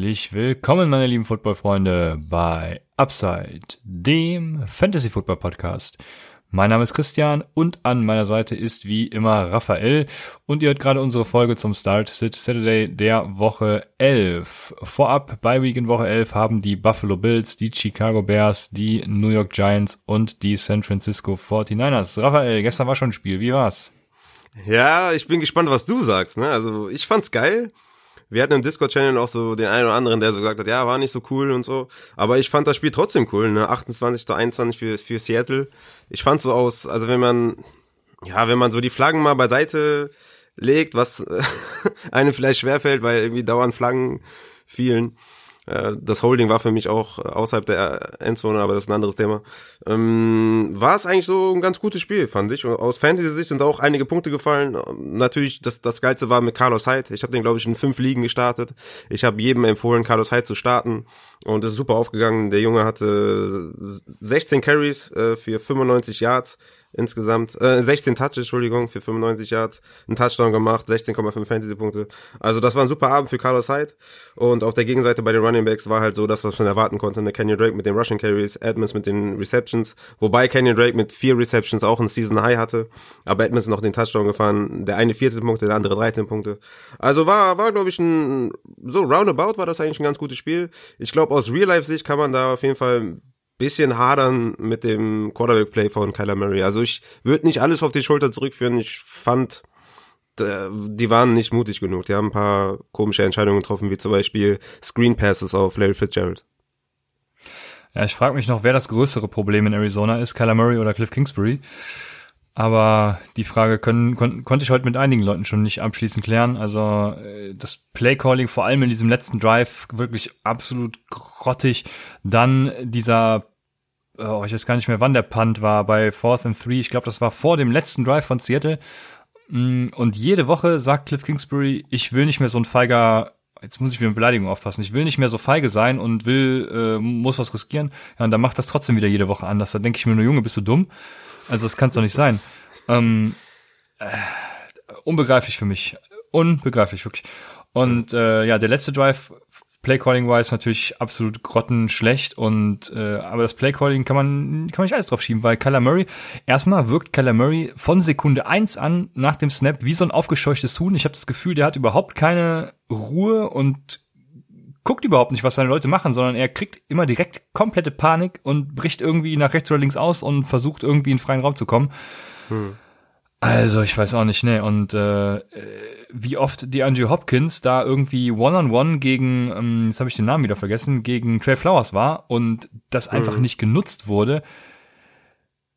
Herzlich willkommen, meine lieben Football-Freunde, bei Upside, dem Fantasy-Football-Podcast. Mein Name ist Christian und an meiner Seite ist wie immer Raphael und ihr hört gerade unsere Folge zum Start Sit Saturday der Woche 11. Vorab bei Week in Woche 11 haben die Buffalo Bills, die Chicago Bears, die New York Giants und die San Francisco 49ers. Raphael, gestern war schon ein Spiel, wie war's? Ja, ich bin gespannt, was du sagst. Ne? Also ich fand's geil wir hatten im Discord-Channel auch so den einen oder anderen, der so gesagt hat, ja, war nicht so cool und so. Aber ich fand das Spiel trotzdem cool, ne? 28 zu 21 für, für Seattle. Ich fand so aus, also wenn man, ja, wenn man so die Flaggen mal beiseite legt, was einem vielleicht schwerfällt, weil irgendwie dauernd Flaggen fielen, das Holding war für mich auch außerhalb der Endzone, aber das ist ein anderes Thema. Ähm, war es eigentlich so ein ganz gutes Spiel, fand ich. Und aus Fantasy-Sicht sind auch einige Punkte gefallen. Natürlich, das, das Geilste war mit Carlos Hyde. Ich habe den, glaube ich, in fünf Ligen gestartet. Ich habe jedem empfohlen, Carlos Hyde zu starten. Und das ist super aufgegangen. Der Junge hatte 16 Carries äh, für 95 Yards insgesamt, äh, 16 Touches, Entschuldigung, für 95 Yards, einen Touchdown gemacht, 16,5 Fantasy-Punkte. Also das war ein super Abend für Carlos Hyde. Und auf der Gegenseite bei den Running Backs war halt so das, was man erwarten konnte. Eine Kenyon Drake mit den Rushing Carries, Edmonds mit den Receptions, wobei Kenyon Drake mit vier Receptions auch ein Season High hatte, aber Edmonds noch den Touchdown gefahren. Der eine 14 Punkte, der andere 13 Punkte. Also war, war glaube ich ein, so roundabout war das eigentlich ein ganz gutes Spiel. Ich glaube aus Real-Life-Sicht kann man da auf jeden Fall bisschen hadern mit dem Quarterback-Play von Kyler Murray. Also ich würde nicht alles auf die Schulter zurückführen. Ich fand, die waren nicht mutig genug. Die haben ein paar komische Entscheidungen getroffen, wie zum Beispiel Screen Passes auf Larry Fitzgerald. Ja, ich frage mich noch, wer das größere Problem in Arizona ist, Kyler Murray oder Cliff Kingsbury. Aber die Frage können, kon konnte ich heute mit einigen Leuten schon nicht abschließend klären. Also äh, das Playcalling vor allem in diesem letzten Drive wirklich absolut grottig. Dann dieser oh, ich weiß gar nicht mehr, wann der Punt war, bei Fourth and Three. Ich glaube, das war vor dem letzten Drive von Seattle. Mm, und jede Woche sagt Cliff Kingsbury, ich will nicht mehr so ein feiger, jetzt muss ich wieder mit Beleidigung aufpassen, ich will nicht mehr so feige sein und will, äh, muss was riskieren. Ja, und dann macht das trotzdem wieder jede Woche anders. Da denke ich mir nur, Junge, bist du dumm? Also das kann es doch nicht sein. Ähm, äh, unbegreiflich für mich. Unbegreiflich, wirklich. Und äh, ja, der letzte Drive Playcalling-wise natürlich absolut grottenschlecht und äh, aber das Playcalling kann man kann man nicht alles drauf schieben, weil Kyler Murray erstmal wirkt Kyler Murray von Sekunde eins an nach dem Snap wie so ein aufgescheuchtes Huhn. Ich habe das Gefühl, der hat überhaupt keine Ruhe und guckt überhaupt nicht, was seine Leute machen, sondern er kriegt immer direkt komplette Panik und bricht irgendwie nach rechts oder links aus und versucht irgendwie in freien Raum zu kommen. Hm. Also, ich weiß auch nicht, ne. Und äh, wie oft die Andrew Hopkins da irgendwie One-on-One -on -one gegen, ähm, jetzt habe ich den Namen wieder vergessen, gegen Trey Flowers war und das einfach mhm. nicht genutzt wurde.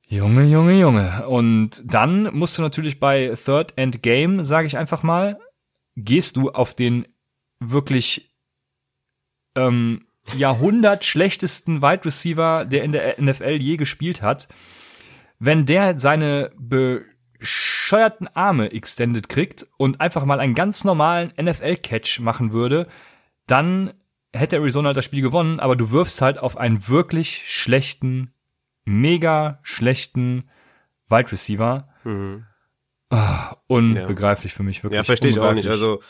Junge, Junge, Junge. Und dann musst du natürlich bei Third End Game, sage ich einfach mal, gehst du auf den wirklich ähm, Jahrhundert schlechtesten Wide Receiver, der in der NFL je gespielt hat. Wenn der seine Be bescheuerten Arme extended kriegt und einfach mal einen ganz normalen NFL-Catch machen würde, dann hätte Arizona halt das Spiel gewonnen, aber du wirfst halt auf einen wirklich schlechten, mega schlechten Wide Receiver. Mhm. Ah, unbegreiflich ja. für mich, wirklich. Ja, verstehe ich auch nicht. Also,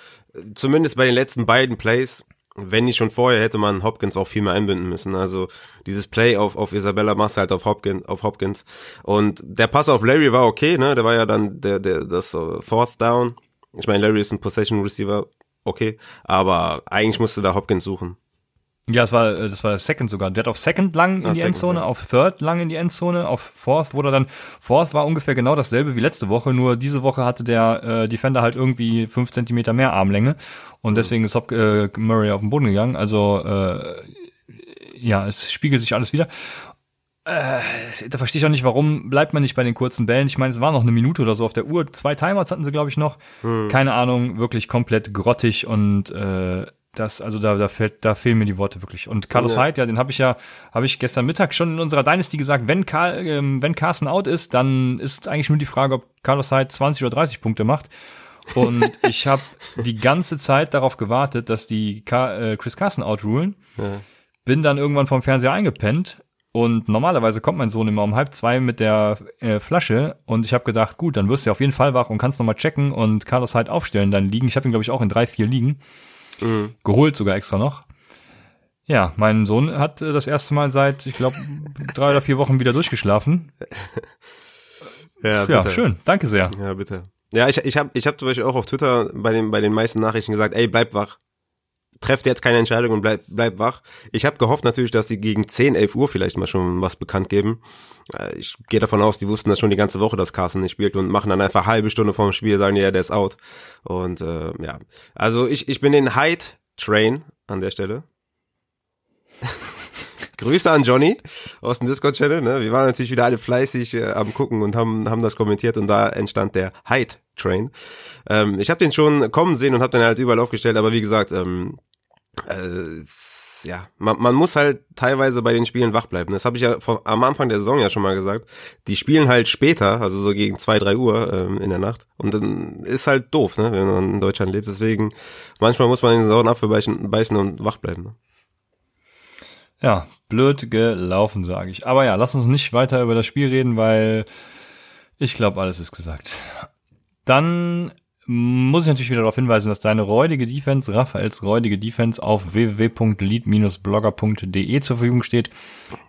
zumindest bei den letzten beiden Plays wenn nicht schon vorher, hätte man Hopkins auch viel mehr einbinden müssen. Also dieses Play auf, auf Isabella machst halt auf Hopkins, auf Hopkins. Und der Pass auf Larry war okay, ne? Der war ja dann der, der, das uh, Fourth Down. Ich meine, Larry ist ein Possession Receiver, okay. Aber eigentlich musste da Hopkins suchen. Ja, das war, äh, das war Second sogar. Der hat auf Second lang in ah, die Second, Endzone, ja. auf Third lang in die Endzone, auf Fourth wurde dann, Fourth war ungefähr genau dasselbe wie letzte Woche, nur diese Woche hatte der äh, Defender halt irgendwie fünf Zentimeter mehr Armlänge und deswegen ist Hop äh, Murray auf den Boden gegangen. Also äh, ja, es spiegelt sich alles wieder. Äh, da verstehe ich auch nicht, warum bleibt man nicht bei den kurzen Bällen. Ich meine, es war noch eine Minute oder so auf der Uhr. Zwei Timers hatten sie, glaube ich, noch. Mhm. Keine Ahnung, wirklich komplett grottig und äh, das, also da, da fällt, da fehlen mir die Worte wirklich. Und Carlos Ja. Hyde, ja, den habe ich ja, habe ich gestern Mittag schon in unserer Dynasty gesagt, wenn Karl, ähm, wenn Carsten out ist, dann ist eigentlich nur die Frage, ob Carlos Hyde 20 oder 30 Punkte macht. Und ich habe die ganze Zeit darauf gewartet, dass die Ka äh, Chris Carson outrulen. Ja. Bin dann irgendwann vom Fernseher eingepennt und normalerweise kommt mein Sohn immer um halb zwei mit der äh, Flasche und ich habe gedacht, gut, dann wirst du auf jeden Fall wach und kannst nochmal checken und Carlos Hyde aufstellen, dann liegen. Ich habe ihn, glaube ich, auch in drei, vier liegen. Mhm. Geholt sogar extra noch. Ja, mein Sohn hat äh, das erste Mal seit, ich glaube, drei oder vier Wochen wieder durchgeschlafen. Ja, Ja, schön. Danke sehr. Ja, bitte. Ja, ich, ich habe ich hab zum Beispiel auch auf Twitter bei den, bei den meisten Nachrichten gesagt, ey, bleib wach. Trefft jetzt keine Entscheidung und bleib, bleib wach. Ich habe gehofft natürlich, dass sie gegen 10, 11 Uhr vielleicht mal schon was bekannt geben. Äh, Ich gehe davon aus, die wussten das schon die ganze Woche, dass Carsten nicht spielt und machen dann einfach halbe Stunde vorm Spiel, sagen, ja, der ist out. Und äh, ja, also ich, ich bin den Hyde-Train an der Stelle. Grüße an Johnny aus dem Discord-Channel. Ne? Wir waren natürlich wieder alle fleißig äh, am gucken und haben, haben das kommentiert und da entstand der Hyde Train. Ähm, ich habe den schon kommen sehen und habe den halt überall aufgestellt, aber wie gesagt, ähm, äh, ja, man, man muss halt teilweise bei den Spielen wach bleiben. Das habe ich ja vor, am Anfang der Saison ja schon mal gesagt. Die spielen halt später, also so gegen zwei, drei Uhr ähm, in der Nacht. Und dann ist halt doof, ne, wenn man in Deutschland lebt. Deswegen, manchmal muss man den sauren Apfel beißen, beißen und wach bleiben. Ne? Ja, blöd gelaufen, sage ich. Aber ja, lass uns nicht weiter über das Spiel reden, weil ich glaube, alles ist gesagt. Dann muss ich natürlich wieder darauf hinweisen, dass deine räudige Defense, Raphaels räudige Defense auf www.lead-blogger.de zur Verfügung steht.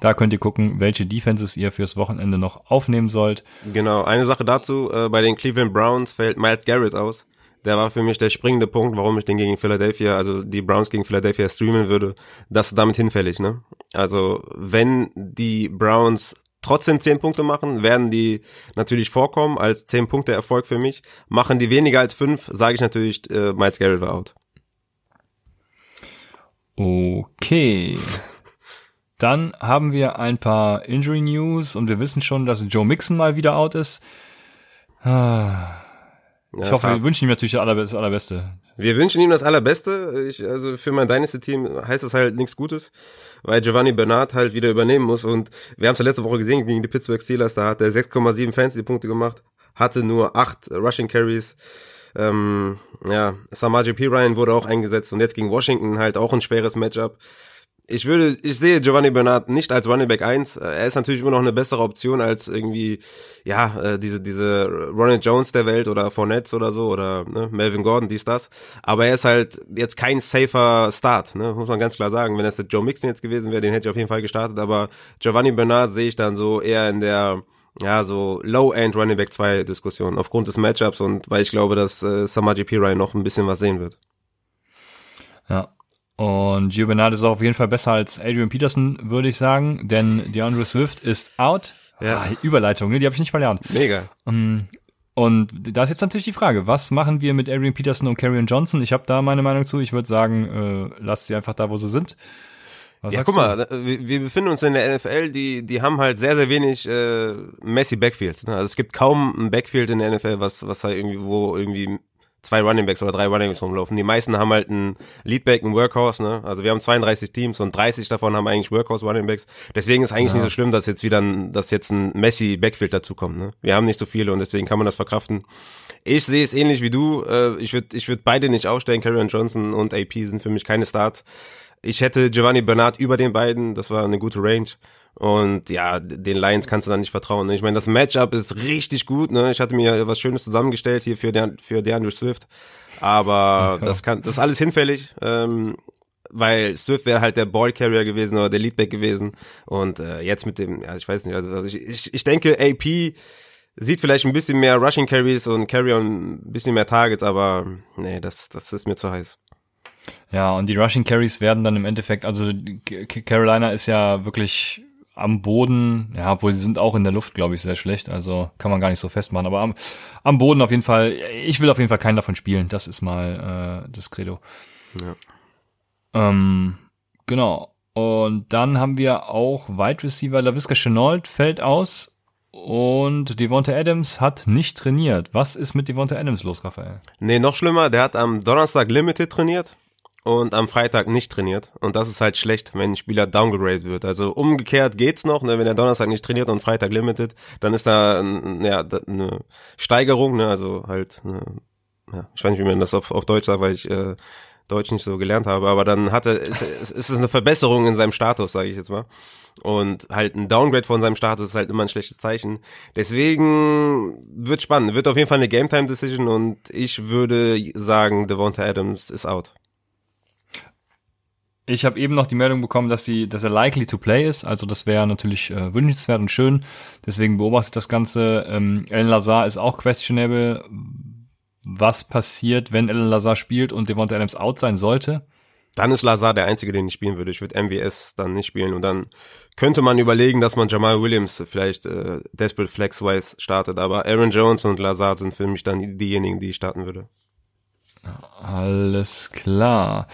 Da könnt ihr gucken, welche Defenses ihr fürs Wochenende noch aufnehmen sollt. Genau, eine Sache dazu, äh, bei den Cleveland Browns fällt Miles Garrett aus. Der war für mich der springende Punkt, warum ich den gegen Philadelphia, also die Browns gegen Philadelphia streamen würde. Das ist damit hinfällig, ne? Also, wenn die Browns trotzdem 10 Punkte machen, werden die natürlich vorkommen als 10 Punkte Erfolg für mich. Machen die weniger als 5, sage ich natürlich, äh, Miles Garrett war out. Okay. Dann haben wir ein paar Injury News und wir wissen schon, dass Joe Mixon mal wieder out ist. Ah, Ja, Ich hoffe, wir wünschen ihm natürlich das Allerbeste. Wir wünschen ihm das Allerbeste. Ich, also für mein Dynasty-Team heißt das halt nichts Gutes, weil Giovanni Bernard halt wieder übernehmen muss. Und wir haben es ja letzte Woche gesehen gegen die Pittsburgh Steelers, da hat er 6,7 Fantasy-Punkte gemacht, hatte nur 8 Rushing Carries. Ähm, ja, Samaje P. Ryan wurde auch eingesetzt und jetzt gegen Washington halt auch ein schweres Matchup. Ich würde, ich sehe Giovanni Bernard nicht als Running Back 1. Er ist natürlich immer noch eine bessere Option als irgendwie, ja, äh, diese, diese Ronald Jones der Welt oder Fournette oder so oder ne, Melvin Gordon, dies, das. Aber er ist halt jetzt kein safer Start, ne, muss man ganz klar sagen. Wenn es der Joe Mixon jetzt gewesen wäre, den hätte ich auf jeden Fall gestartet. Aber Giovanni Bernard sehe ich dann so eher in der, ja, so Low-End Running Back 2 Diskussion aufgrund des Matchups und weil ich glaube, dass äh, Samaji P. Ryan noch ein bisschen was sehen wird. Ja. Und Gio Bernard ist auch auf jeden Fall besser als Adrian Peterson, würde ich sagen, denn DeAndre Swift ist out. Ja. Ah, Überleitung, ne? die habe ich nicht verlernt. Mega. Ähm, Und da ist jetzt natürlich die Frage, was machen wir mit Adrian Peterson und Karrion Johnson? Ich habe da meine Meinung zu. Ich würde sagen, äh, lasst sie einfach da, wo sie sind. Was Ja, guck mal, wir, wir befinden uns in der NFL, die, die haben halt sehr, sehr wenig äh, Messi Backfields. Ne? Also es gibt kaum ein Backfield in der NFL, was, was halt irgendwie, wo irgendwie zwei Running Backs oder drei Running Backs rumlaufen. Die meisten haben halt einen Leadback, einen Workhorse, ne? Also wir haben 32 Teams und 30 davon haben eigentlich Workhorse Running Backs. Deswegen ist eigentlich Ja. nicht so schlimm, dass jetzt wieder ein, dass jetzt ein Messi Backfield dazukommt, ne? Wir haben nicht so viele und deswegen kann man das verkraften. Ich sehe es ähnlich wie du. Äh, ich würde ich würd beide nicht aufstellen. Carrion Johnson und AP sind für mich keine Starts. Ich hätte Giovanni Bernard über den beiden. Das war eine gute Range. Und ja, den Lions kannst du da nicht vertrauen. ne? Ich meine, das Matchup ist richtig gut. Ne? Ich hatte mir was Schönes zusammengestellt hier für, der, für DeAndre Swift. Aber Ja. das kann, das ist alles hinfällig. Ähm, weil Swift wäre halt der Ballcarrier gewesen oder der Leadback gewesen. Und äh, jetzt mit dem, ja, ich weiß nicht, also, also ich, ich, ich denke, AP sieht vielleicht ein bisschen mehr Rushing Carries und Carry on ein bisschen mehr Targets, aber nee, das, das ist mir zu heiß. Ja, und die Rushing Carries werden dann im Endeffekt, also Carolina ist ja wirklich am Boden, ja, obwohl sie sind auch in der Luft, glaube ich, sehr schlecht, also kann man gar nicht so festmachen, aber am, am Boden auf jeden Fall, ich will auf jeden Fall keinen davon spielen, das ist mal äh, das Credo. Ja. Ähm, genau. Und dann haben wir auch Wide Receiver LaVisca Chenault fällt aus und Devonta Adams hat nicht trainiert. Was ist mit Devonta Adams los, Raphael? Nee, noch schlimmer, der hat am Donnerstag Limited trainiert und am Freitag nicht trainiert. Und das ist halt schlecht, wenn ein Spieler downgegradet wird. Also umgekehrt geht's noch, ne? wenn er Donnerstag nicht trainiert und Freitag limited, dann ist da ja, eine Steigerung, ne? also halt, eine, ja, ich weiß nicht, wie man das auf, auf Deutsch sagt, weil ich äh, Deutsch nicht so gelernt habe, aber dann hatte ist, ist, ist es eine Verbesserung in seinem Status, sage ich jetzt mal. Und halt ein Downgrade von seinem Status ist halt immer ein schlechtes Zeichen. Deswegen wird spannend. Wird auf jeden Fall eine Game Time Decision und ich würde sagen, Devonta Adams ist out. Ich habe eben noch die Meldung bekommen, dass sie, dass er likely to play ist. Also das wäre natürlich äh, wünschenswert und schön. Deswegen beobachtet das Ganze. Ähm, Alan Lazar ist auch questionable. Was passiert, wenn Alan Lazar spielt und Devonta Adams out sein sollte? Dann ist Lazar der Einzige, den ich spielen würde. Ich würde MWS dann nicht spielen. Und dann könnte man überlegen, dass man Jamal Williams vielleicht äh, Desperate Flex-wise startet. Aber Aaron Jones und Lazar sind für mich dann diejenigen, die ich starten würde. Alles klar.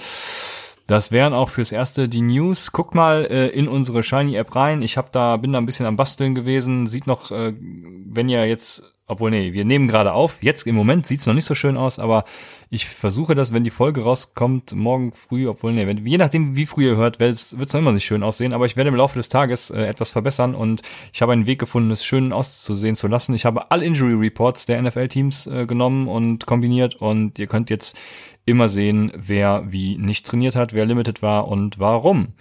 Das wären auch fürs erste die News. Guck mal äh, in unsere Shiny App rein. Ich hab da bin da ein bisschen am basteln gewesen. Sieht noch, äh, wenn ihr jetzt obwohl, nee, wir nehmen gerade auf. Jetzt im Moment sieht's noch nicht so schön aus, aber ich versuche das, wenn die Folge rauskommt, morgen früh, obwohl, nee, wenn, je nachdem, wie früh ihr hört, wird's noch immer nicht schön aussehen, aber ich werde im Laufe des Tages äh, etwas verbessern und ich habe einen Weg gefunden, es schön auszusehen zu lassen. Ich habe alle Injury Reports der NFL-Teams äh, genommen und kombiniert und ihr könnt jetzt immer sehen, wer wie nicht trainiert hat, wer limited war und warum.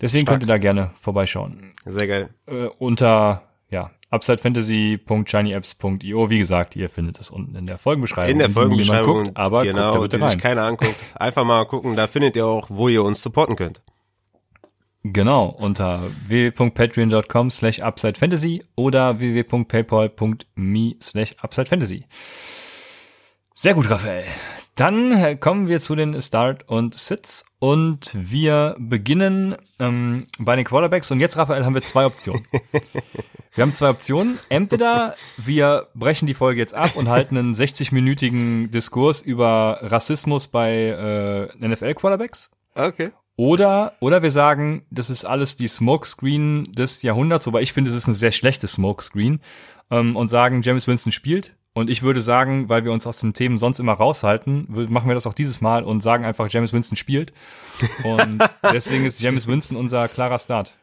Deswegen Stark. könnt ihr da gerne vorbeischauen. Sehr geil. Äh, unter ja, upsidefantasy.shinyapps.io. Wie gesagt, ihr findet es unten in der Folgenbeschreibung. In der Folgenbeschreibung, guckt, aber genau, guckt da die sich keiner anguckt. Einfach mal gucken, da findet ihr auch, wo ihr uns supporten könnt. Genau, unter www.patreon.com slash upsidefantasy oder www.paypal.me slash upsidefantasy. Sehr gut, Raphael. Dann äh, kommen wir zu den Start und Sits und wir beginnen ähm, bei den Quarterbacks und jetzt, Raphael, haben wir zwei Optionen. wir haben zwei Optionen. Entweder wir brechen die Folge jetzt ab und halten einen 60-minütigen Diskurs über Rassismus bei äh, NFL-Quarterbacks. Okay. Oder, oder wir sagen, das ist alles die Smokescreen des Jahrhunderts, wobei ich finde, es ist ein sehr schlechtes Smokescreen, ähm, und sagen, James Winston spielt und ich würde sagen, weil wir uns aus den Themen sonst immer raushalten, machen wir das auch dieses Mal und sagen einfach, James Winston spielt. Und deswegen ist James Winston unser klarer Start.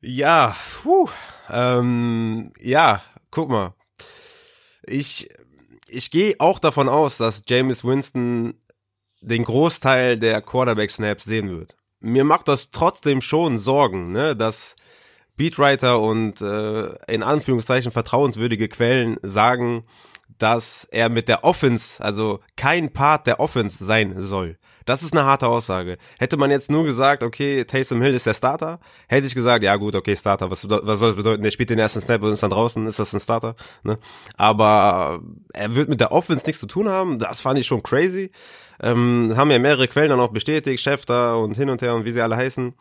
Ja, puh, ähm, ja, guck mal. Ich, ich gehe auch davon aus, dass James Winston den Großteil der Quarterback-Snaps sehen wird. Mir macht das trotzdem schon Sorgen, ne, dass Beatwriter und äh, in Anführungszeichen vertrauenswürdige Quellen sagen, dass er mit der Offense, also kein Part der Offense sein soll. Das ist eine harte Aussage. Hätte man jetzt nur gesagt, okay, Taysom Hill ist der Starter, hätte ich gesagt, ja gut, okay, Starter, was, was soll das bedeuten? Der spielt den ersten Snap und ist dann draußen, ist das ein Starter? Ne? Aber er wird mit der Offense nichts zu tun haben, das fand ich schon crazy. Ähm, haben ja mehrere Quellen dann auch bestätigt, Schäfter und hin und her und wie sie alle heißen.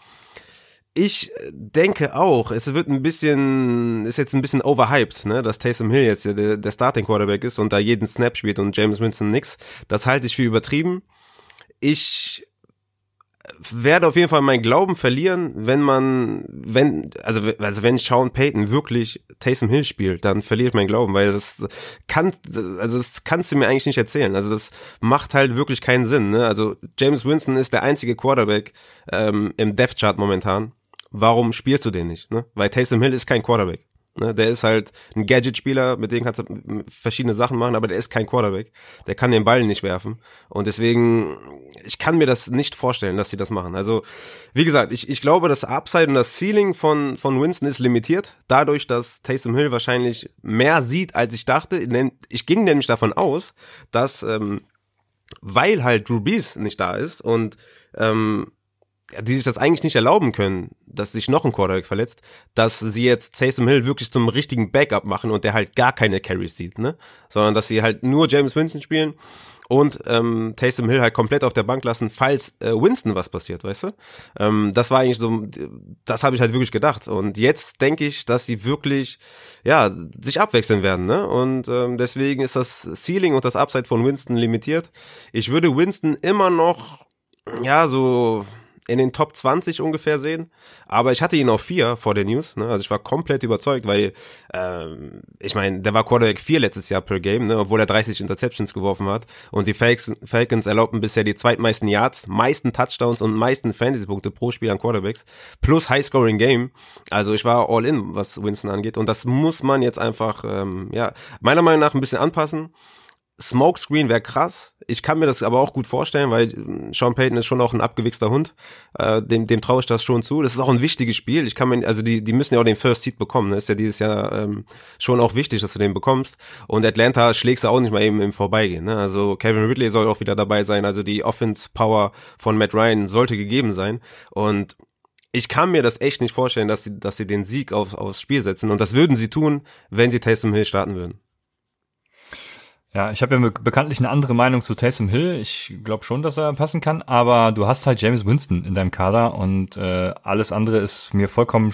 Ich denke auch, es wird ein bisschen, ist jetzt ein bisschen overhyped, ne, dass Taysom Hill jetzt der, der Starting Quarterback ist und da jeden Snap spielt und James Winston nix. Das halte ich für übertrieben. Ich werde auf jeden Fall meinen Glauben verlieren, wenn man, wenn, also, also wenn Sean Payton wirklich Taysom Hill spielt, dann verliere ich meinen Glauben, weil das kann, also das kannst du mir eigentlich nicht erzählen. Also das macht halt wirklich keinen Sinn. Ne? Also James Winston ist der einzige Quarterback ähm, im Death Chart momentan, warum spielst du den nicht? Ne? Weil Taysom Hill ist kein Quarterback. Ne? Der ist halt ein Gadget-Spieler, mit dem kannst du verschiedene Sachen machen, aber der ist kein Quarterback. Der kann den Ball nicht werfen. Und deswegen, ich kann mir das nicht vorstellen, dass sie das machen. Also, wie gesagt, ich, ich glaube, das Upside und das Ceiling von, von Winston ist limitiert. Dadurch, dass Taysom Hill wahrscheinlich mehr sieht, als ich dachte. Ich ging nämlich davon aus, dass, ähm, weil halt Drew Brees nicht da ist und ähm, die sich das eigentlich nicht erlauben können, dass sich noch ein Quarterback verletzt, dass sie jetzt Taysom Hill wirklich zum richtigen Backup machen und der halt gar keine Carries sieht, ne? Sondern dass sie halt nur James Winston spielen und ähm, Taysom Hill halt komplett auf der Bank lassen, falls äh, Winston was passiert, weißt du? Ähm, das war eigentlich so, das habe ich halt wirklich gedacht. Und jetzt denke ich, dass sie wirklich, ja, sich abwechseln werden, ne? Und ähm, deswegen ist das Ceiling und das Upside von Winston limitiert. Ich würde Winston immer noch, ja, so in den Top 20 ungefähr sehen. Aber ich hatte ihn auf vier vor der News. Ne? Also ich war komplett überzeugt, weil ähm, ich meine, der war Quarterback 4 letztes Jahr per Game, ne? obwohl er 30 Interceptions geworfen hat. Und die Falcons erlaubten bisher die zweitmeisten Yards, meisten Touchdowns und meisten Fantasy-Punkte pro Spiel an Quarterbacks. Plus High-Scoring-Game. Also ich war all in, was Winston angeht. Und das muss man jetzt einfach, ähm, ja, meiner Meinung nach ein bisschen anpassen. Smokescreen wäre krass. Ich kann mir das aber auch gut vorstellen, weil äh, Sean Payton ist schon auch ein abgewichster Hund. Äh, dem dem traue ich das schon zu. Das ist auch ein wichtiges Spiel. Ich kann mir, also die, die müssen ja auch den First Seed bekommen. Das ist ja dieses Jahr ähm, schon auch wichtig, dass du den bekommst. Und Atlanta schlägst du auch nicht mal eben im Vorbeigehen. Ne? Also Kevin Ridley soll auch wieder dabei sein. Also die Offense Power von Matt Ryan sollte gegeben sein. Und ich kann mir das echt nicht vorstellen, dass sie, dass sie den Sieg aufs, aufs Spiel setzen. Und das würden sie tun, wenn sie Taysom Hill starten würden. Ja, ich habe ja bekanntlich eine andere Meinung zu Taysom Hill. Ich glaube schon, dass er passen kann, aber du hast halt James Winston in deinem Kader und äh, alles andere ist mir vollkommen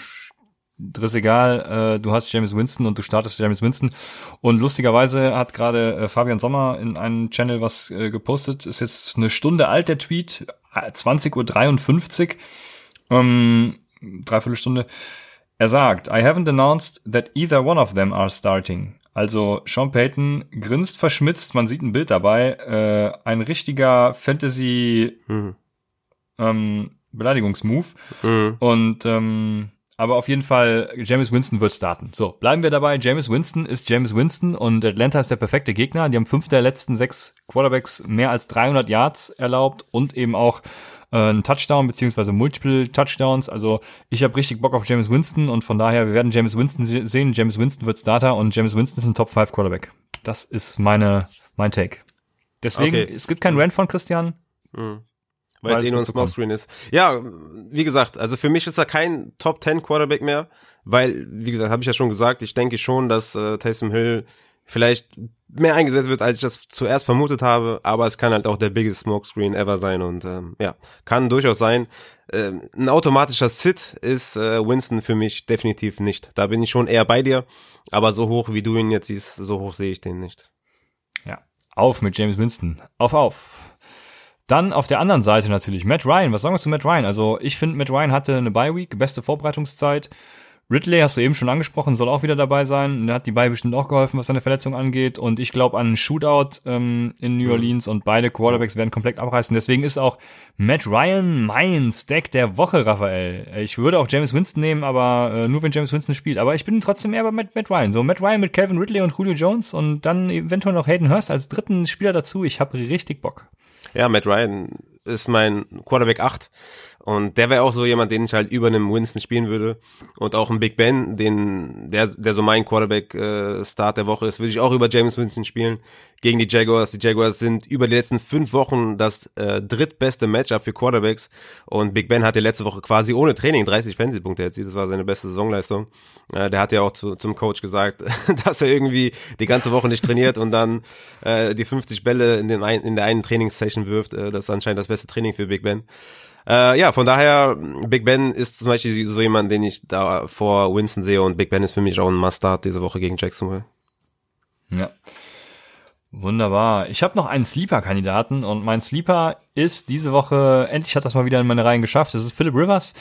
drissegal. Äh, du hast James Winston und du startest James Winston. Und lustigerweise hat gerade äh, Fabian Sommer in einem Channel was äh, gepostet. Ist jetzt eine Stunde alt, der Tweet, 20.53 Uhr, ähm, dreiviertel Stunde. Er sagt, I haven't announced that either one of them are starting. Also Sean Payton grinst verschmitzt, man sieht ein Bild dabei, äh, ein richtiger Fantasy mhm. ähm, Beleidigungsmove. Mhm. Und ähm, aber auf jeden Fall, James Winston wird starten. So, bleiben wir dabei. James Winston ist James Winston und Atlanta ist der perfekte Gegner. Die haben fünf der letzten sechs Quarterbacks mehr als 300 Yards erlaubt und eben auch äh, einen Touchdown beziehungsweise Multiple Touchdowns. Also ich habe richtig Bock auf James Winston und von daher, wir werden James Winston sehen. James Winston wird Starter und James Winston ist ein Top 5 Quarterback. Das ist meine, mein Take. Deswegen, okay. es gibt keinen Rant von Christian. Mhm. Weil, es eh nur ein Smallscreen ist. Ja, wie gesagt, also für mich ist er kein Top 10 Quarterback mehr, weil, wie gesagt, habe ich ja schon gesagt, ich denke schon, dass äh, Taysom Hill vielleicht mehr eingesetzt wird, als ich das zuerst vermutet habe, aber es kann halt auch der biggest Smokescreen ever sein und ähm, ja, kann durchaus sein. Ähm, ein automatischer Sit ist äh, Winston für mich definitiv nicht. Da bin ich schon eher bei dir, aber so hoch wie du ihn jetzt siehst, so hoch sehe ich den nicht. Ja, auf mit James Winston. Auf, auf. Dann auf der anderen Seite natürlich Matt Ryan. Was sagen wir zu Matt Ryan? Also ich finde, Matt Ryan hatte eine Bye Week, beste Vorbereitungszeit. Ridley hast du eben schon angesprochen, soll auch wieder dabei sein. Der hat die beiden bestimmt auch geholfen, was seine Verletzung angeht. Und ich glaube an einen Shootout ähm, in New Orleans und beide Quarterbacks werden komplett abreißen. Deswegen ist auch Matt Ryan mein Stack der Woche, Raphael. Ich würde auch James Winston nehmen, aber äh, nur wenn James Winston spielt. Aber ich bin trotzdem eher bei Matt, Matt Ryan. So Matt Ryan mit Calvin Ridley und Julio Jones und dann eventuell noch Hayden Hurst als dritten Spieler dazu. Ich habe richtig Bock. Ja, Matt Ryan ist mein Quarterback 8 und der wäre auch so jemand, den ich halt über einem Winston spielen würde. Und auch ein Big Ben, den, der, der so mein Quarterback-Start äh, der Woche ist, würde ich auch über James Winston spielen. Gegen die Jaguars. Die Jaguars sind über die letzten fünf Wochen das äh, drittbeste Matchup für Quarterbacks. Und Big Ben hatte letzte Woche quasi ohne Training 30 Fantasy-Punkte erzielt. Das war seine beste Saisonleistung. Äh, der hat ja auch zu, zum Coach gesagt, dass er irgendwie die ganze Woche nicht trainiert und dann äh, die 50 Bälle in, den ein, in der einen Trainingssession wirft. Äh, das ist anscheinend das beste Training für Big Ben. Äh, ja, von daher, Big Ben ist zum Beispiel so jemand, den ich da vor Winston sehe und Big Ben ist für mich auch ein Must-Start diese Woche gegen Jacksonville. Ja. Wunderbar. Ich habe noch einen Sleeper-Kandidaten und mein Sleeper ist diese Woche, endlich hat das mal wieder in meine Reihen geschafft. Das ist Philip Rivers.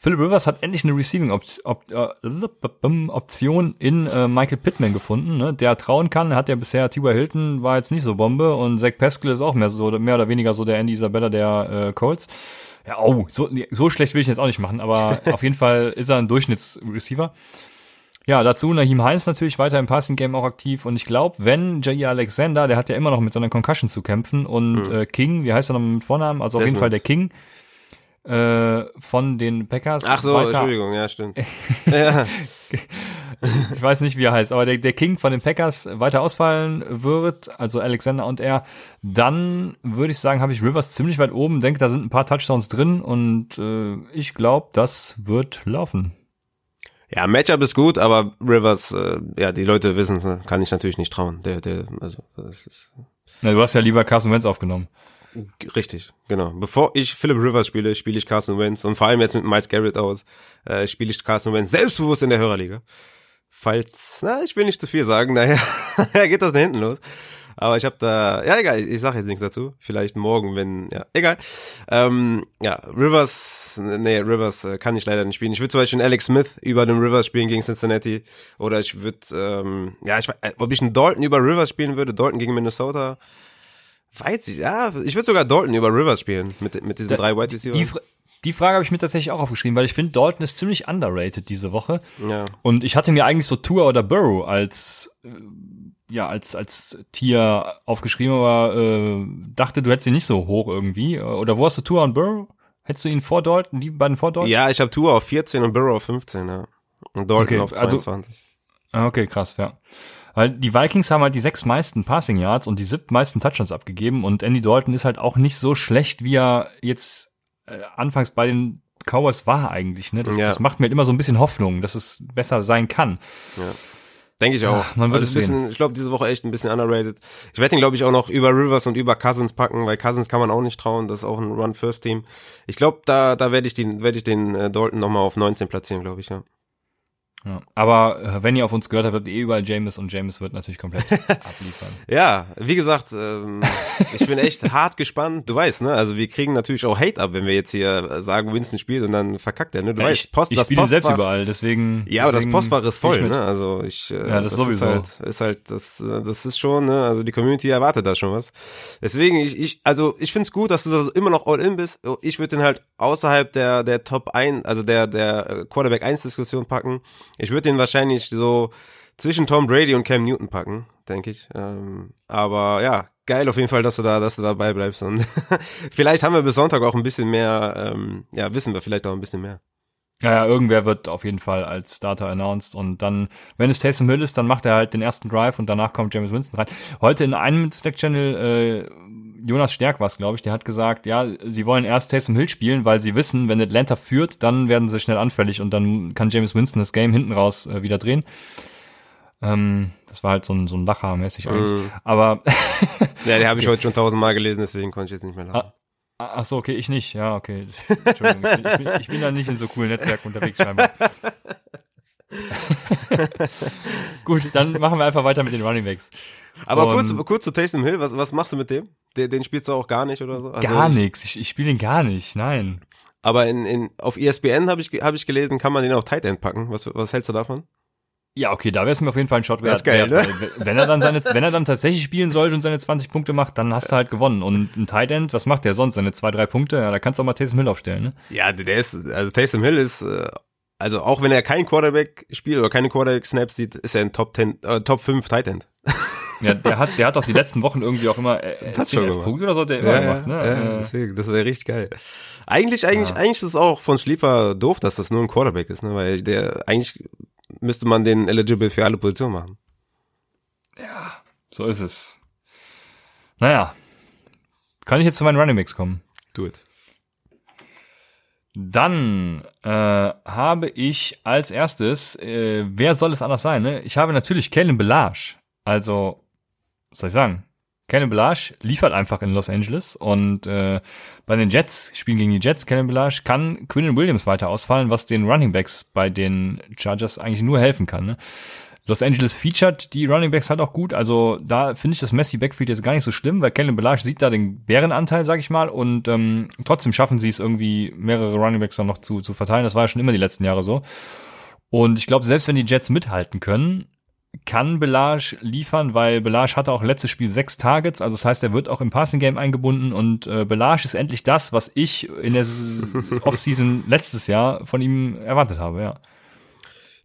Philip Rivers hat endlich eine Receiving-Option äh, in äh, Michael Pittman gefunden, ne, der trauen kann. Hat ja bisher T.Y. Hilton war jetzt nicht so Bombe und Zach Pascal ist auch mehr so mehr oder weniger so der Andy Isabella der äh, Colts. Ja, oh, so, so schlecht will ich jetzt auch nicht machen, aber auf jeden Fall ist er ein Durchschnittsreceiver. Ja, dazu Nahim Heinz natürlich weiter im Passing Game auch aktiv und ich glaube, wenn Jair Alexander, der hat ja immer noch mit seiner Concussion zu kämpfen und mhm. äh, King, wie heißt er noch mit Vornamen? Also auf Desmond. jeden Fall der King äh, von den Packers. Ach so, weiter, Entschuldigung, ja, stimmt. ja. ich weiß nicht, wie er heißt, aber der, der King von den Packers weiter ausfallen wird, also Alexander und er, dann würde ich sagen, habe ich Rivers ziemlich weit oben, denke, da sind ein paar Touchdowns drin und äh, ich glaube, das wird laufen. Ja, Matchup ist gut, aber Rivers, äh, ja, die Leute wissen, kann ich natürlich nicht trauen. Der, der, also, das ist. Ja, du hast ja lieber Carson Wentz aufgenommen. Richtig, genau. Bevor ich Philip Rivers spiele, spiele ich Carson Wentz und vor allem jetzt mit Miles Garrett aus, äh, spiele ich Carson Wentz selbstbewusst in der Hörerliga. Falls, na, ich will nicht zu viel sagen, daher, geht das da hinten los. Aber ich habe da, ja egal, ich, ich sage jetzt nichts dazu. Vielleicht morgen, wenn, ja, egal. Ähm, ja, Rivers, nee, Rivers äh, kann ich leider nicht spielen. Ich würde zum Beispiel Alex Smith über den Rivers spielen gegen Cincinnati. Oder ich würde, ähm, ja, ich, ob ich einen Dalton über Rivers spielen würde, Dalton gegen Minnesota. Weiß ich, ja, ich würde sogar Dalton über Rivers spielen mit, mit diesen Da- drei Wide Receivers. Die, Fra- die Frage habe ich mir tatsächlich auch aufgeschrieben, weil ich finde, Dalton ist ziemlich underrated diese Woche. ja. Und ich hatte mir eigentlich so Tour oder Burrow als äh, ja als als Tier aufgeschrieben, aber äh, dachte, du hättest ihn nicht so hoch irgendwie. Oder wo hast du Tour und Burrow? Hättest du ihn vor Dalton, die beiden vor Dalton? ja, ich habe Tour auf 14 und Burrow auf 15, ja. Und Dalton Okay, auf also- 22. Ah, Okay, krass, ja. Weil die Vikings haben halt die sechs meisten Passing Yards und die siebten meisten Touchdowns abgegeben und Andy Dalton ist halt auch nicht so schlecht, wie er jetzt äh, anfangs bei den Cowboys war eigentlich. Ne? Das, Ja. das macht mir halt immer so ein bisschen Hoffnung, dass es besser sein kann. Denke ich auch. Ah, man wird also es bisschen, Ich glaube, diese Woche echt ein bisschen underrated. Ich werde ihn, glaube ich, auch noch über Rivers und über Cousins packen, weil Cousins kann man auch nicht trauen. Das ist auch ein Run-First-Team. Ich glaube, da, da werde ich den, werde ich den äh, Dalton nochmal auf 19 platzieren, glaube ich, ja. Ja. Aber äh, wenn ihr auf uns gehört habt, habt ihr eh überall James und James wird natürlich komplett abliefern. Ja, wie gesagt, ähm, ich bin echt hart gespannt. Du weißt, ne? Also wir kriegen natürlich auch Hate ab, wenn wir jetzt hier sagen, Winston spielt und dann verkackt er, ne? Du Ja, weißt, ich Post, ich das spiele selbst überall, deswegen. Ja, aber das deswegen Postfach ist ich voll, ne? Also ich, äh, Ja, das sowieso. ist halt, ist halt, das, äh, das ist schon, ne? Also die Community erwartet da schon was. Deswegen, ich, ich, also ich find's gut, dass du da immer noch all in bist. Ich würde den halt außerhalb der, der Top 1, also der, der äh, Quarterback 1 Diskussion packen. Ich würde den wahrscheinlich so zwischen Tom Brady und Cam Newton packen, denke ich. Ähm, aber ja, geil auf jeden Fall, dass du da, dass du dabei bleibst. Und vielleicht haben wir bis Sonntag auch ein bisschen mehr, ähm, ja, wissen wir vielleicht auch ein bisschen mehr. Ja, ja, irgendwer wird auf jeden Fall als Starter announced und dann, wenn es Taysom Hill ist, dann macht er halt den ersten Drive und danach kommt James Winston rein. Heute in einem Slack-Channel, äh, Jonas Stärk war es, glaube ich, der hat gesagt, ja, sie wollen erst Taysom Hill spielen, weil sie wissen, wenn Atlanta führt, dann werden sie schnell anfällig und dann kann James Winston das Game hinten raus äh, wieder drehen. Ähm, das war halt so ein, so ein Lacher-mäßig eigentlich. Mhm. Aber, Ja, den habe ich heute schon tausendmal gelesen, deswegen konnte ich jetzt nicht mehr lachen. Ah, ach so, okay, ich nicht. Ja, okay. Entschuldigung, ich bin, ich bin, ich bin da nicht in so coolen Netzwerken unterwegs scheinbar. Gut, dann machen wir einfach weiter mit den Running Backs. Aber Und- kurz, kurz zu Taysom Hill, was, was machst du mit dem? Den, den spielst du auch gar nicht oder so? Also, Gar nichts. Ich, ich spiele ihn gar nicht. Nein. Aber in, in, auf ESPN habe ich, hab ich gelesen, kann man den auf Tight End packen. Was, was hältst du davon? Ja, okay, da wäre es mir auf jeden Fall ein Shot wert. Das ist geil, wert, ne? Wenn er dann seine, wenn er dann tatsächlich spielen sollte und seine 20 Punkte macht, dann hast du halt gewonnen. Und ein Tight End, was macht der sonst? Seine zwei, drei Punkte? Ja, da kannst du auch mal Taysom Hill aufstellen, ne? Ja, der ist, also Taysom Hill ist, äh, also auch wenn er kein Quarterback spielt oder keine Quarterback Snaps sieht, ist er ein Top 10, äh, Top 5 Tight End. Ja, der hat, der hat doch die letzten Wochen irgendwie auch immer äh, Touchdown 10, 11 gemacht. Punkte oder so, der immer gemacht, ne? ja, Äh, deswegen, das wäre richtig geil. Eigentlich, eigentlich, Ja. eigentlich ist es auch von Sleeper doof, dass das nur ein Quarterback ist, ne? Weil der, eigentlich müsste man den eligible für alle Positionen machen. So ist es. Naja. Kann ich jetzt zu meinen Running Backs kommen? Do it. Dann äh, habe ich als erstes, äh, wer soll es anders sein? Ne? Ich habe natürlich Kellen Belage. Also, was soll ich sagen? Kellen Belage liefert einfach in Los Angeles und äh, bei den Jets, spielen gegen die Jets, Kellen Belage kann Quinnen Williams weiter ausfallen, was den Running Backs bei den Chargers eigentlich nur helfen kann. Ne? Los Angeles featured die Running Backs halt auch gut. Also da finde ich das Messi Backfield jetzt gar nicht so schlimm, weil Kellen Belage sieht da den Bärenanteil, sag ich mal, und ähm, trotzdem schaffen sie es irgendwie, mehrere Running Backs dann noch zu, zu verteilen. Das war ja schon immer die letzten Jahre so. Und ich glaube, selbst wenn die Jets mithalten können, kann Belage liefern, weil Belage hatte auch letztes Spiel sechs Targets, also das heißt, er wird auch im Passing Game eingebunden und äh, Belage ist endlich das, was ich in der Offseason letztes Jahr von ihm erwartet habe, ja.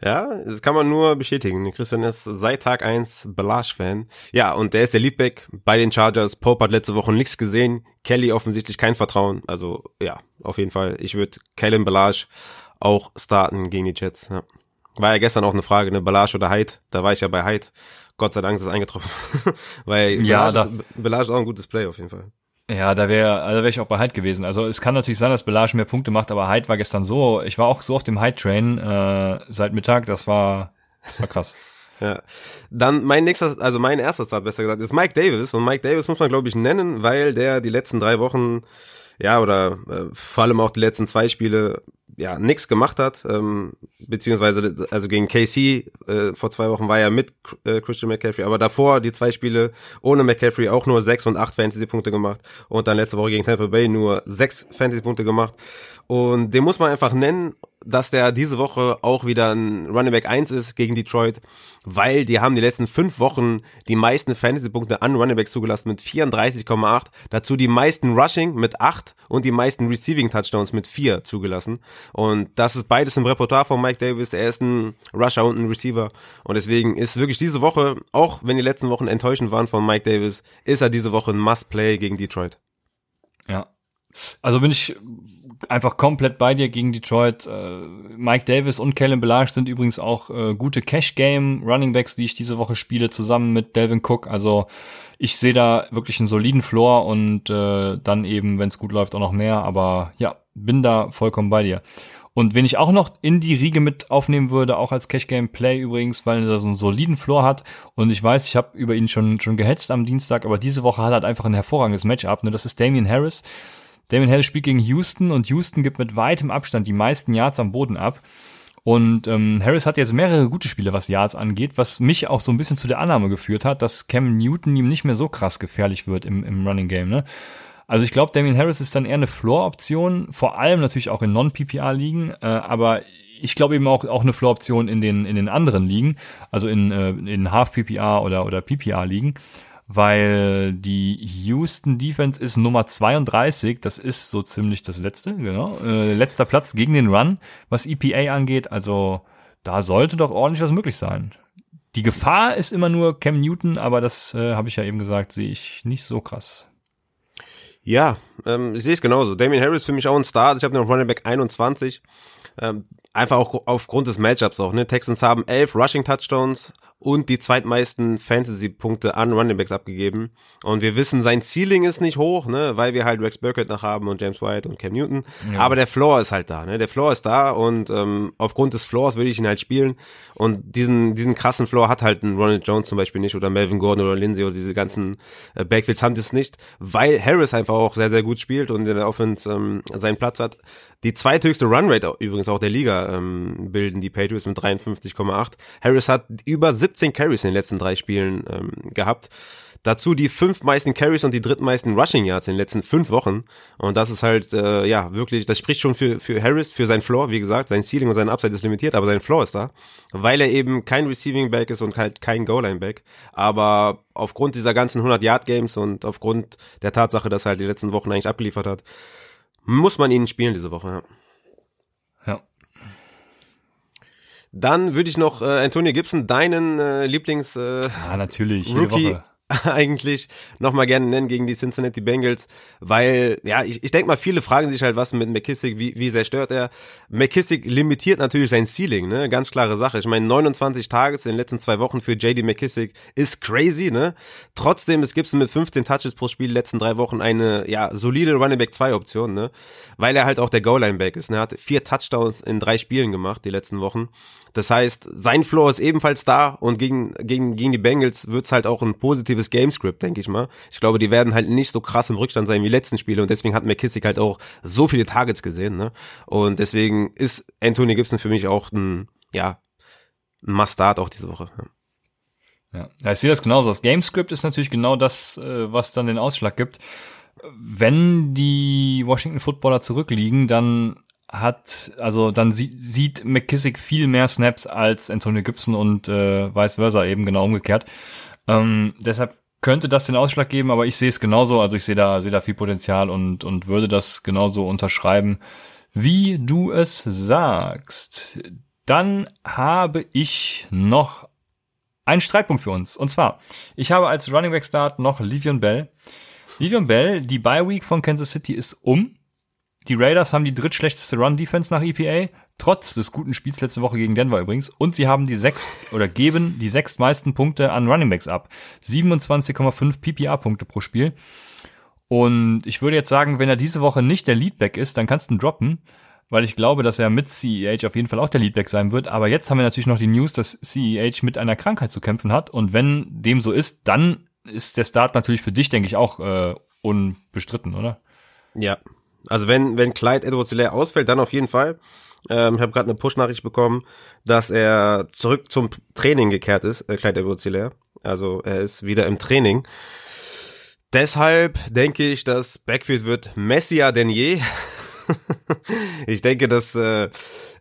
Ja, das kann man nur bestätigen. Christian ist seit Tag eins Belage-Fan. Ja, und der ist der Leadback bei den Chargers. Pope hat letzte Woche nichts gesehen. Kelly offensichtlich kein Vertrauen. Also, ja, auf jeden Fall. Ich würde Kellen Belage auch starten gegen die Jets. Ja. War ja gestern auch eine Frage, ne, Belage oder Hyde. Da war ich ja bei Hyde. Gott sei Dank ist es eingetroffen. Weil Ja, Belage, ist, Belage ist auch ein gutes Play auf jeden Fall. Ja, da wäre also wär ich auch bei Hyde gewesen. Also es kann natürlich sein, dass Belage mehr Punkte macht, aber Hyde war gestern so, ich war auch so auf dem Hyde-Train äh, seit Mittag, das war, das war krass. Ja. Dann mein nächster, also mein erster Start, besser gesagt, ist Mike Davis. Und Mike Davis muss man, glaube ich, nennen, weil der die letzten drei Wochen, ja, oder äh, vor allem auch die letzten zwei Spiele ja nix gemacht hat, ähm, beziehungsweise also gegen KC äh, vor zwei Wochen war er mit äh, Christian McCaffrey, aber davor die zwei Spiele ohne McCaffrey auch nur sechs und acht Fantasy-Punkte gemacht und dann letzte Woche gegen Tampa Bay nur sechs Fantasy-Punkte gemacht und den muss man einfach nennen dass der diese Woche auch wieder ein Running Back 1 ist gegen Detroit, weil die haben die letzten fünf Wochen die meisten Fantasy-Punkte an Running Backs zugelassen mit 34,8, dazu die meisten Rushing mit 8 und die meisten Receiving Touchdowns mit 4 zugelassen. Und das ist beides im Repertoire von Mike Davis. Er ist ein Rusher und ein Receiver. Und deswegen ist wirklich diese Woche, auch wenn die letzten Wochen enttäuschend waren von Mike Davis, ist er diese Woche ein Must-Play gegen Detroit. Ja. Also bin ich einfach komplett bei dir gegen Detroit. Äh, Mike Davis und Kellen Belage sind übrigens auch äh, gute Cash-Game Runningbacks, die ich diese Woche spiele, zusammen mit Delvin Cook. Also ich sehe da wirklich einen soliden Floor und äh, dann eben, wenn es gut läuft, auch noch mehr. Aber ja, bin da vollkommen bei dir. Und wenn ich auch noch in die Riege mit aufnehmen würde, auch als Cash Game Play übrigens, weil er so einen soliden Floor hat und ich weiß, ich habe über ihn schon schon gehetzt am Dienstag, aber diese Woche hat er halt einfach ein hervorragendes Matchup. Ne? Das ist Damian Harris Damien Harris spielt gegen Houston und Houston gibt mit weitem Abstand die meisten Yards am Boden ab. Und ähm, Harris hat jetzt mehrere gute Spiele, was Yards angeht, was mich auch so ein bisschen zu der Annahme geführt hat, dass Cam Newton ihm nicht mehr so krass gefährlich wird im, im Running Game. Ne? Also ich glaube, Damien Harris ist dann eher eine Floor-Option, vor allem natürlich auch in Non-PPR-Ligen, äh, aber ich glaube eben auch, auch eine Floor-Option in den, in den anderen Ligen, also in, äh, in Half-PPR oder, oder PPR-Ligen weil die Houston Defense ist Nummer 32, das ist so ziemlich das letzte, genau, äh, letzter Platz gegen den Run, was EPA angeht, also da sollte doch ordentlich was möglich sein. Die Gefahr ist immer nur Cam Newton, aber das äh, habe ich ja eben gesagt, sehe ich nicht so krass. Ja, ähm, ich sehe es genauso. Damien Harris für mich auch ein Start. Ich habe noch Running Back 21. Ähm, einfach auch aufgrund des Matchups auch. Ne? Texans haben elf Rushing Touchdowns, und die zweitmeisten Fantasy-Punkte an Runningbacks abgegeben. Und wir wissen, sein Ceiling ist nicht hoch, ne, weil wir halt Rex Burkett noch haben und James White und Cam Newton. Ja. Aber der Floor ist halt da, ne? Der Floor ist da und ähm, aufgrund des Floors würde ich ihn halt spielen. Und diesen, diesen krassen Floor hat halt ein Ronald Jones zum Beispiel nicht oder Melvin Gordon oder Lindsay oder diese ganzen äh, Backfields haben das nicht, weil Harris einfach auch sehr, sehr gut spielt und in der Offense ähm, seinen Platz hat. Die zweithöchste Runrate übrigens auch der Liga ähm, bilden die Patriots mit 53,8. Harris hat über 17 Carries in den letzten drei Spielen ähm, gehabt. Dazu die fünf meisten Carries und die drittmeisten Rushing Yards in den letzten fünf Wochen. Und das ist halt, äh, ja, wirklich, das spricht schon für, für Harris, für sein Floor. Wie gesagt, sein Ceiling und sein Upside ist limitiert, aber sein Floor ist da. Weil er eben kein Receiving Back ist und halt kein Goal-Line Back. Aber aufgrund dieser ganzen 100 Yard Games und aufgrund der Tatsache, dass er halt die letzten Wochen eigentlich abgeliefert hat, muss man ihn spielen diese Woche. Ja. Dann würde ich noch äh, Antonio Gibson, deinen äh, Lieblings äh, ja, natürlich, Rookie eigentlich nochmal gerne nennen gegen die Cincinnati Bengals, weil, ja, ich, ich denke mal, viele fragen sich halt, was mit McKissick, wie, wie sehr stört er. McKissick limitiert natürlich sein Ceiling, ne, ganz klare Sache. Ich meine, 29 Tages in den letzten zwei Wochen für JD McKissick ist crazy, ne. Trotzdem ist Gibson mit 15 Touches pro Spiel letzten drei Wochen eine, ja, solide Running Back 2 Option, ne, weil er halt auch der Goal-Line-Back ist, ne, er hat vier Touchdowns in drei Spielen gemacht, die letzten Wochen. Das heißt, sein Floor ist ebenfalls da und gegen, gegen, gegen die Bengals wird's halt auch ein positives Gamescript, denke ich mal. Ich glaube, die werden halt nicht so krass im Rückstand sein wie letzten Spiele und deswegen hat McKissick halt auch so viele Targets gesehen, ne? Und deswegen ist Anthony Gibson für mich auch ein, ja, ein Must-Start auch diese Woche. Ja. ja, ich sehe das genauso. Das Gamescript ist natürlich genau das, äh, was dann den Ausschlag gibt. Wenn die Washington Footballer zurückliegen, dann hat, also dann sie, sieht McKissick viel mehr Snaps als Antonio Gibson und äh, vice versa eben genau umgekehrt. Ähm, deshalb könnte das den Ausschlag geben, aber ich sehe es genauso, also ich sehe da, sehe da viel Potenzial und, und würde das genauso unterschreiben, wie du es sagst. Dann habe ich noch einen Streitpunkt für uns. Und zwar, ich habe als Running Back Start noch Livion Bell. Livion Bell, die Bye Week von Kansas City ist um. Die Raiders haben die drittschlechteste Run-Defense nach EPA, trotz des guten Spiels letzte Woche gegen Denver übrigens. Und sie haben die sechs oder geben die sechs meisten Punkte an Runningbacks ab. 27,5 PPA-Punkte pro Spiel. Und ich würde jetzt sagen, wenn er diese Woche nicht der Leadback ist, dann kannst du ihn droppen, weil ich glaube, dass er mit CEH auf jeden Fall auch der Leadback sein wird. Aber jetzt haben wir natürlich noch die News, dass CEH mit einer Krankheit zu kämpfen hat. Und wenn dem so ist, dann ist der Start natürlich für dich, denke ich, auch äh, unbestritten, oder? Ja, Also wenn, wenn Clyde edwards ausfällt, dann auf jeden Fall. Ähm, ich habe gerade eine Push-Nachricht bekommen, dass er zurück zum Training gekehrt ist, äh, Clyde edwards Also er ist wieder im Training. Deshalb denke ich, dass Backfield wird messier denn je. ich denke, das äh,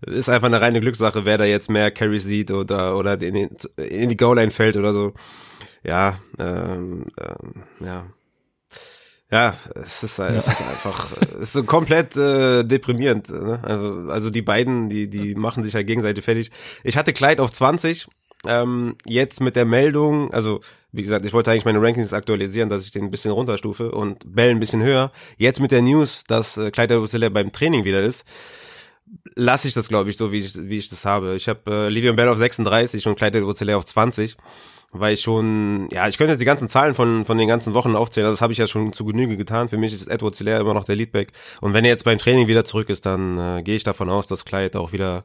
ist einfach eine reine Glückssache, wer da jetzt mehr Carry sieht oder oder in, in die Goal-Line fällt oder so. Ja, ähm, ähm, ja. Ja, es ist, es ist einfach, es ist so komplett äh, deprimierend. Ne? Also, also die beiden, die, die machen sich halt gegenseitig fertig. Ich hatte Kleid auf 20, ähm, jetzt mit der Meldung, also wie gesagt, ich wollte eigentlich meine Rankings aktualisieren, dass ich den ein bisschen runterstufe und Bell ein bisschen höher. Jetzt mit der News, dass äh, Clyde Edwards beim Training wieder ist, lasse ich das, glaube ich, so, wie ich, wie ich das habe. Ich habe äh, Livion Bell auf 36 und Clyde Edwards auf 20 weil ich schon, ja, ich könnte jetzt die ganzen Zahlen von, von den ganzen Wochen aufzählen, also das habe ich ja schon zu Genüge getan. Für mich ist Edward Hilaire immer noch der Leadback. Und wenn er jetzt beim Training wieder zurück ist, dann äh, gehe ich davon aus, dass Clyde auch wieder,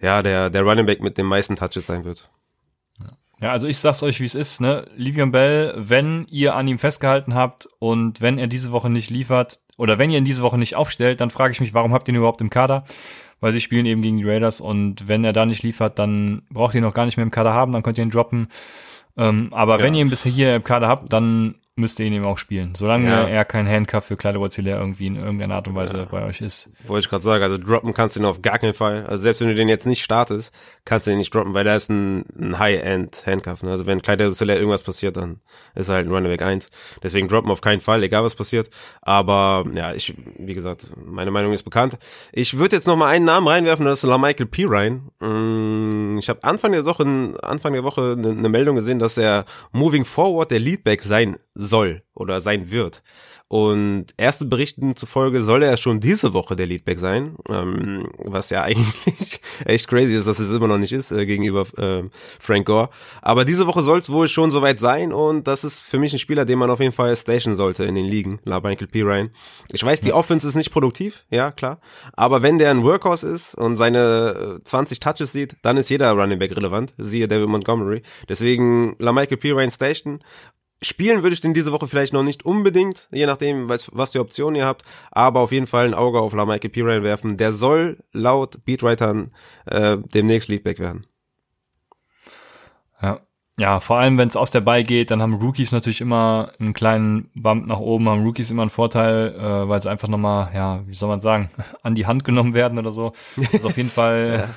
ja, der, der Running Back mit den meisten Touches sein wird. Ja, also ich sag's euch, wie es ist, ne? Livion Bell, wenn ihr an ihm festgehalten habt und wenn er diese Woche nicht liefert oder wenn ihr ihn diese Woche nicht aufstellt, dann frage ich mich, warum habt ihr ihn überhaupt im Kader? Weil sie spielen eben gegen die Raiders und wenn er da nicht liefert, dann braucht ihr ihn noch gar nicht mehr im Kader haben, dann könnt ihr ihn droppen. Ähm, aber ja. wenn ihr ihn bisher hier im Kader habt, dann müsst ihr ihn eben auch spielen. Solange ja. er kein Handcuff für Clyde Wozziler irgendwie in irgendeiner Art und Weise ja. bei euch ist. Wollte ich gerade sagen, also droppen kannst du ihn auf gar keinen Fall. Also selbst wenn du den jetzt nicht startest, kannst du ihn nicht droppen, weil da ist ein, ein High-End Handcuff. Ne? Also wenn Clyde Wozziler irgendwas passiert, dann ist er halt ein Running 1. Deswegen droppen auf keinen Fall, egal was passiert. Aber ja, ich, wie gesagt, meine Meinung ist bekannt. Ich würde jetzt noch mal einen Namen reinwerfen, das ist LaMichael Pirine. Mm, ich habe Anfang der Woche, Anfang der Woche eine, eine Meldung gesehen, dass er moving forward der Leadback sein soll oder sein wird. Und erste Berichten zufolge soll er schon diese Woche der Leadback sein, ähm, was ja eigentlich echt crazy ist, dass es immer noch nicht ist äh, gegenüber äh, Frank Gore. Aber diese Woche soll es wohl schon soweit sein und das ist für mich ein Spieler, den man auf jeden Fall station sollte in den Ligen, La Michael P. Ryan. Ich weiß, die Offense ist nicht produktiv, ja klar, aber wenn der ein Workhorse ist und seine 20 äh, Touches sieht, dann ist jeder Running Back relevant, siehe David Montgomery. Deswegen La Michael P. Ryan station Spielen würde ich den diese Woche vielleicht noch nicht unbedingt, je nachdem, was, was die Optionen ihr habt, aber auf jeden Fall ein Auge auf LaMichael Pirine werfen. Der soll laut Beatwritern äh, demnächst Leadback werden. Ja. Ja, vor allem, wenn es aus der Ball geht, dann haben Rookies natürlich immer einen kleinen Bump nach oben, haben Rookies immer einen Vorteil, äh, weil sie einfach nochmal, ja, wie soll man sagen, an die Hand genommen werden oder so. Also auf jeden Fall ja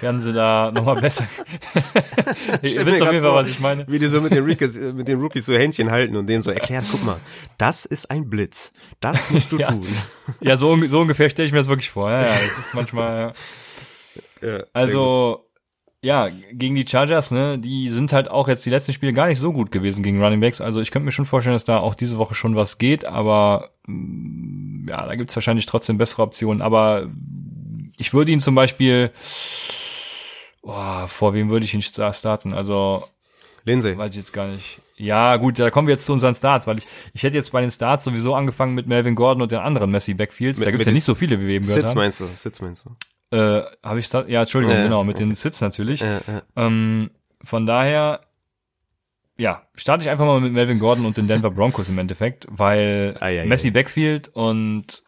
werden sie da nochmal besser. Ihr wisst auf jeden Fall, was ich meine. Wie die so mit den, Rookies, mit den Rookies so Händchen halten und denen so erklären, guck mal, das ist ein Blitz. Das musst du ja. tun. Ja, so, so ungefähr stelle ich mir das wirklich vor. Ja, ja, das ist manchmal. Ja, also, ja, gegen die Chargers, ne, die sind halt auch jetzt die letzten Spiele gar nicht so gut gewesen gegen Running Backs. Also ich könnte mir schon vorstellen, dass da auch diese Woche schon was geht, aber mm, ja, da gibt's wahrscheinlich trotzdem bessere Optionen. Aber ich würde ihn zum Beispiel, oh, vor wem würde ich ihn starten? Also, Lindsay. Weiß ich jetzt gar nicht. Ja, gut, da kommen wir jetzt zu unseren Starts, weil ich, ich hätte jetzt bei den Starts sowieso angefangen mit Melvin Gordon und den anderen Messi Backfields. Mit, da gibt's ja nicht so viele, wie wir eben gehört Sitz haben. meinst du, Sitz meinst du? Äh, habe ich Start? Ja, Entschuldigung, ja, genau, mit okay. den Sitz natürlich. Ja, ja. Ähm, von daher, ja, starte ich einfach mal mit Melvin Gordon und den Denver Broncos im Endeffekt, weil ah, ja, Messi Backfield und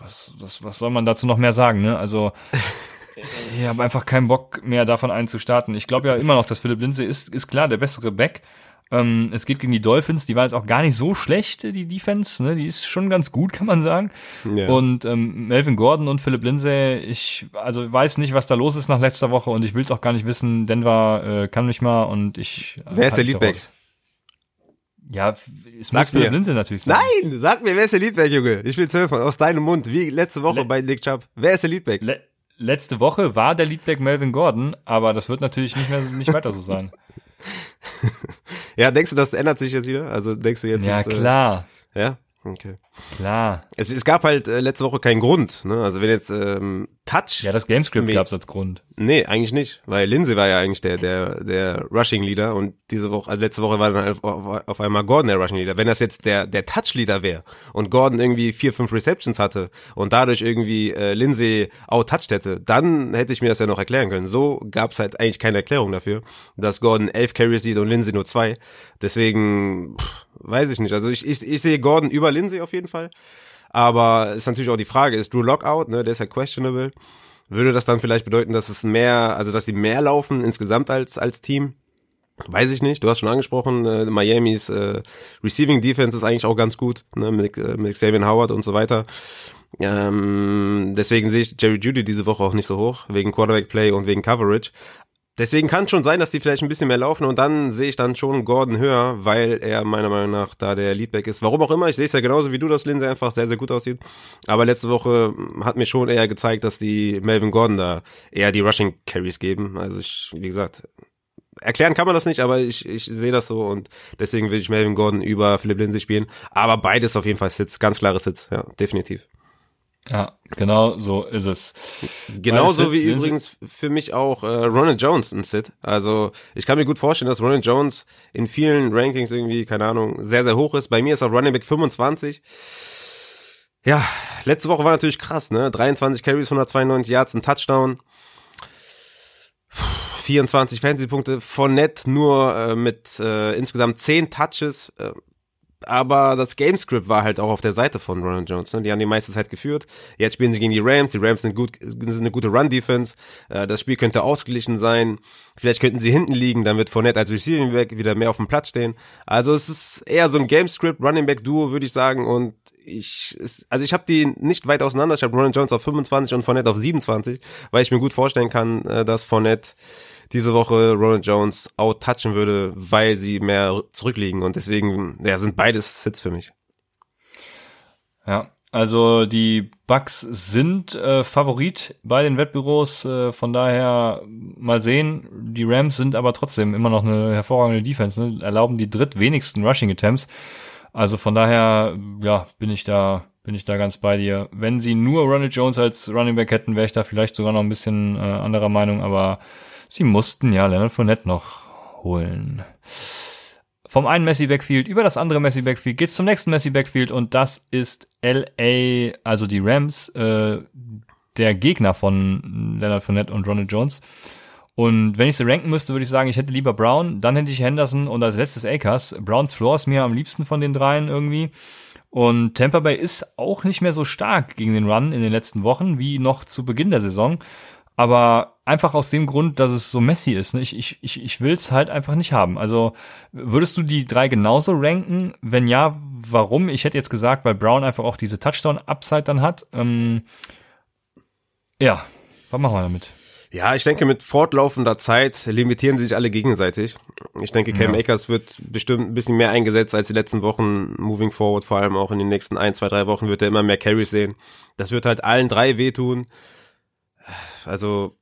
was, was, was soll man dazu noch mehr sagen, ne? Also, ich habe einfach keinen Bock mehr davon einzustarten. Ich glaube ja immer noch, dass Philipp Lindsay ist, ist klar der bessere Back. Ähm, es geht gegen die Dolphins, die war jetzt auch gar nicht so schlecht, die Defense, ne? Die ist schon ganz gut, kann man sagen. Ja. Und ähm, Melvin Gordon und Philipp Lindsay, ich also weiß nicht, was da los ist nach letzter Woche und ich will es auch gar nicht wissen. Denver äh, kann mich mal und ich. Äh, Wer ist der Leadback? Raus. Ja, es sag muss Philipp Lindsay natürlich sein. Nein, sag mir, wer ist der Leadback, Junge? Ich will hören aus deinem Mund, wie letzte Woche Le bei Nick Chubb. Wer ist der Leadback? Le letzte Woche war der Leadback Melvin Gordon, aber das wird natürlich nicht mehr nicht weiter so sein. ja, denkst du, das ändert sich jetzt wieder? Also denkst du jetzt? Ja, ist, äh, klar. Ja, okay. Klar. Es, es gab halt äh, letzte Woche keinen Grund. Ne? Also wenn jetzt ähm, Touch. Ja, das Gamescript gab es als Grund. Nee, eigentlich nicht, weil Lindsay war ja eigentlich der der der Rushing Leader und diese Woche, also letzte Woche war dann auf, auf, auf einmal Gordon der Rushing Leader. Wenn das jetzt der der Touch Leader wäre und Gordon irgendwie vier fünf Receptions hatte und dadurch irgendwie äh, Lindsay outtouched hätte, dann hätte ich mir das ja noch erklären können. So gab es halt eigentlich keine Erklärung dafür, dass Gordon elf Carries sieht und Lindsay nur zwei. Deswegen pff, weiß ich nicht. Also ich, ich ich sehe Gordon über Lindsay auf jeden Fall. Aber ist natürlich auch die Frage, ist Drew Lockout, ne, der ist ja questionable. Würde das dann vielleicht bedeuten, dass es mehr, also dass sie mehr laufen insgesamt als, als Team? Weiß ich nicht, du hast schon angesprochen, äh, Miamis äh, Receiving Defense ist eigentlich auch ganz gut, ne, mit, äh, mit Xavier Howard und so weiter. Ähm, deswegen sehe ich Jerry Judy diese Woche auch nicht so hoch, wegen Quarterback Play und wegen Coverage. Deswegen kann schon sein, dass die vielleicht ein bisschen mehr laufen und dann sehe ich dann schon Gordon höher, weil er meiner Meinung nach da der Leadback ist. Warum auch immer, ich sehe es ja genauso wie du, dass Lindsay einfach sehr, sehr gut aussieht. Aber letzte Woche hat mir schon eher gezeigt, dass die Melvin Gordon da eher die Rushing Carries geben. Also ich, wie gesagt, erklären kann man das nicht, aber ich, ich sehe das so und deswegen will ich Melvin Gordon über Philipp Lindsay spielen. Aber beides auf jeden Fall Sitz, ganz klares Sitz, ja, definitiv. Ja, genau so ist es. Genauso wie übrigens für mich auch äh, Ronald Jones ein Sit. Also ich kann mir gut vorstellen, dass Ronald Jones in vielen Rankings irgendwie, keine Ahnung, sehr, sehr hoch ist. Bei mir ist er Running Back 25. Ja, letzte Woche war natürlich krass, ne? 23 Carries, 192 Yards, ein Touchdown. 24 Fantasy-Punkte, von Net nur äh, mit äh, insgesamt 10 Touches, äh, aber das Gamescript war halt auch auf der Seite von Ronald Jones. Ne? Die haben die meiste Zeit geführt. Jetzt spielen sie gegen die Rams. Die Rams sind, gut, sind eine gute Run-Defense. Äh, das Spiel könnte ausgeglichen sein. Vielleicht könnten sie hinten liegen, dann wird Fournette als Receiving Back wieder mehr auf dem Platz stehen. Also es ist eher so ein Gamescript, Running Back Duo, würde ich sagen. Und ich, es, also ich habe die nicht weit auseinander. Ich habe Ronald Jones auf 25 und Fournette auf 27, weil ich mir gut vorstellen kann, äh, dass Fournette diese Woche Ronald Jones outtouchen würde, weil sie mehr zurückliegen und deswegen ja, sind beides Sits für mich. Ja, also die Bucks sind äh, Favorit bei den Wettbüros, äh, von daher mal sehen. Die Rams sind aber trotzdem immer noch eine hervorragende Defense, ne? erlauben die drittwenigsten Rushing Attempts. Also von daher, ja, bin ich da, bin ich da ganz bei dir. Wenn sie nur Ronald Jones als Running Back hätten, wäre ich da vielleicht sogar noch ein bisschen äh, anderer Meinung, aber Sie mussten ja Leonard Fournette noch holen. Vom einen Messi Backfield über das andere Messi Backfield geht's zum nächsten Messi Backfield und das ist LA, also die Rams, äh, der Gegner von Leonard Fournette und Ronald Jones. Und wenn ich sie ranken müsste, würde ich sagen, ich hätte lieber Brown, dann hätte ich Henderson und als letztes Akers. Browns Floor ist mir am liebsten von den dreien irgendwie. Und Tampa Bay ist auch nicht mehr so stark gegen den Run in den letzten Wochen wie noch zu Beginn der Saison. Aber einfach aus dem Grund, dass es so messy ist. Ne? Ich, ich, ich, ich will es halt einfach nicht haben. Also würdest du die drei genauso ranken? Wenn ja, warum? Ich hätte jetzt gesagt, weil Brown einfach auch diese Touchdown-Upside dann hat. Ähm, ja, was machen wir damit? Ja, ich denke, mit fortlaufender Zeit limitieren sie sich alle gegenseitig. Ich denke, Cam ja. Akers wird bestimmt ein bisschen mehr eingesetzt als die letzten Wochen. Moving forward, vor allem auch in den nächsten ein, zwei, drei Wochen wird er immer mehr Carries sehen. Das wird halt allen drei wehtun. Also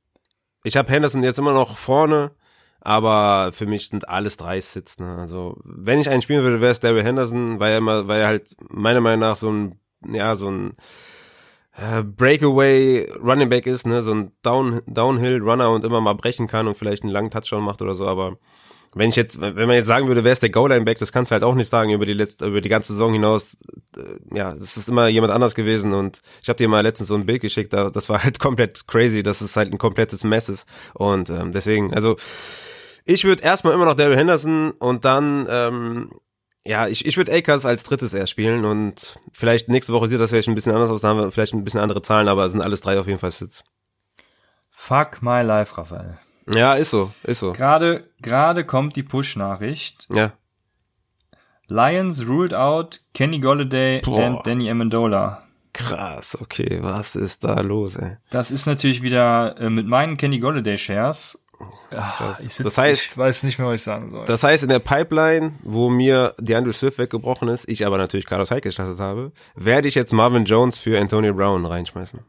ich habe Henderson jetzt immer noch vorne, aber für mich sind alles drei Sits. Ne? Also wenn ich einen spielen würde, wäre es Daryl Henderson, weil er immer, weil er halt meiner Meinung nach so ein, ja so ein äh, Breakaway Running Back ist, ne, so ein Down, Downhill Runner und immer mal brechen kann und vielleicht einen langen Touchdown macht oder so, aber wenn ich jetzt, wenn man jetzt sagen würde, wer ist der Goal-Line-Back, das kannst du halt auch nicht sagen über die letzte, über die ganze Saison hinaus. Äh, ja, es ist immer jemand anders gewesen und ich habe dir mal letztens so ein Bild geschickt, da, das war halt komplett crazy, dass es halt ein komplettes Mess ist und ähm, deswegen, also ich würde erstmal immer noch Daryl Henderson und dann ähm, ja, ich, ich würde Akers als drittes erst spielen und vielleicht nächste Woche sieht das vielleicht ein bisschen anders aus, dann haben wir vielleicht ein bisschen andere Zahlen, aber es sind alles drei auf jeden Fall Sitz. Fuck my life, Raphael. Ja, ist so, ist so. Gerade, gerade kommt die Push-Nachricht. Ja. Lions ruled out Kenny Golladay Boah. and Danny Amendola. Krass, okay, was ist da los, ey? Das ist natürlich wieder äh, mit meinen Kenny Golladay Shares. Ach, ich sitz, das heißt, ich weiß nicht mehr, was ich sagen soll. Das heißt, in der Pipeline, wo mir DeAndre Swift weggebrochen ist, ich aber natürlich Carlos Hyde gestartet habe, werde ich jetzt Marvin Jones für Antonio Brown reinschmeißen.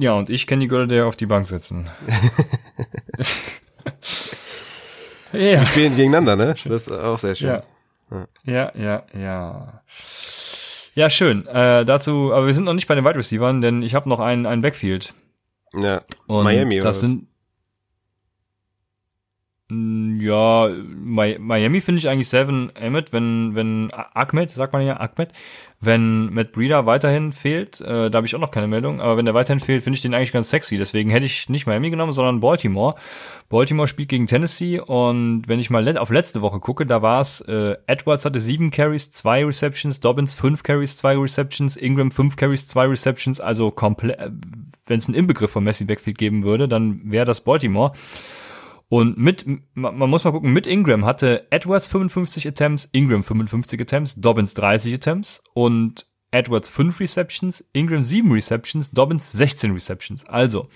Ja, und ich kann die Golladay auf die Bank setzen. ja. Wir spielen gegeneinander, ne? Das ist auch sehr schön. Ja, ja, ja. Ja, ja schön. Äh, dazu, aber wir sind noch nicht bei den Wide Receivers, denn ich habe noch einen, einen Backfield. Ja, und Miami das sind ja, Miami finde ich eigentlich Seven Ahmed, wenn, wenn Ahmed, sagt man ja Ahmed, wenn Matt Breeder weiterhin fehlt, äh, da habe ich auch noch keine Meldung, aber wenn der weiterhin fehlt, finde ich den eigentlich ganz sexy. Deswegen hätte ich nicht Miami genommen, sondern Baltimore. Baltimore spielt gegen Tennessee und wenn ich mal auf letzte Woche gucke, da war es, äh, Edwards hatte sieben Carries, zwei Receptions, Dobbins fünf Carries, zwei Receptions, Ingram fünf Carries, zwei Receptions, also komplett, äh, wenn es einen Inbegriff von Messi Backfield geben würde, dann wäre das Baltimore. Und mit, man muss mal gucken, mit Ingram hatte Edwards 55 Attempts, Ingram 55 Attempts, Dobbins 30 Attempts und Edwards 5 Receptions, Ingram 7 Receptions, Dobbins 16 Receptions. Also,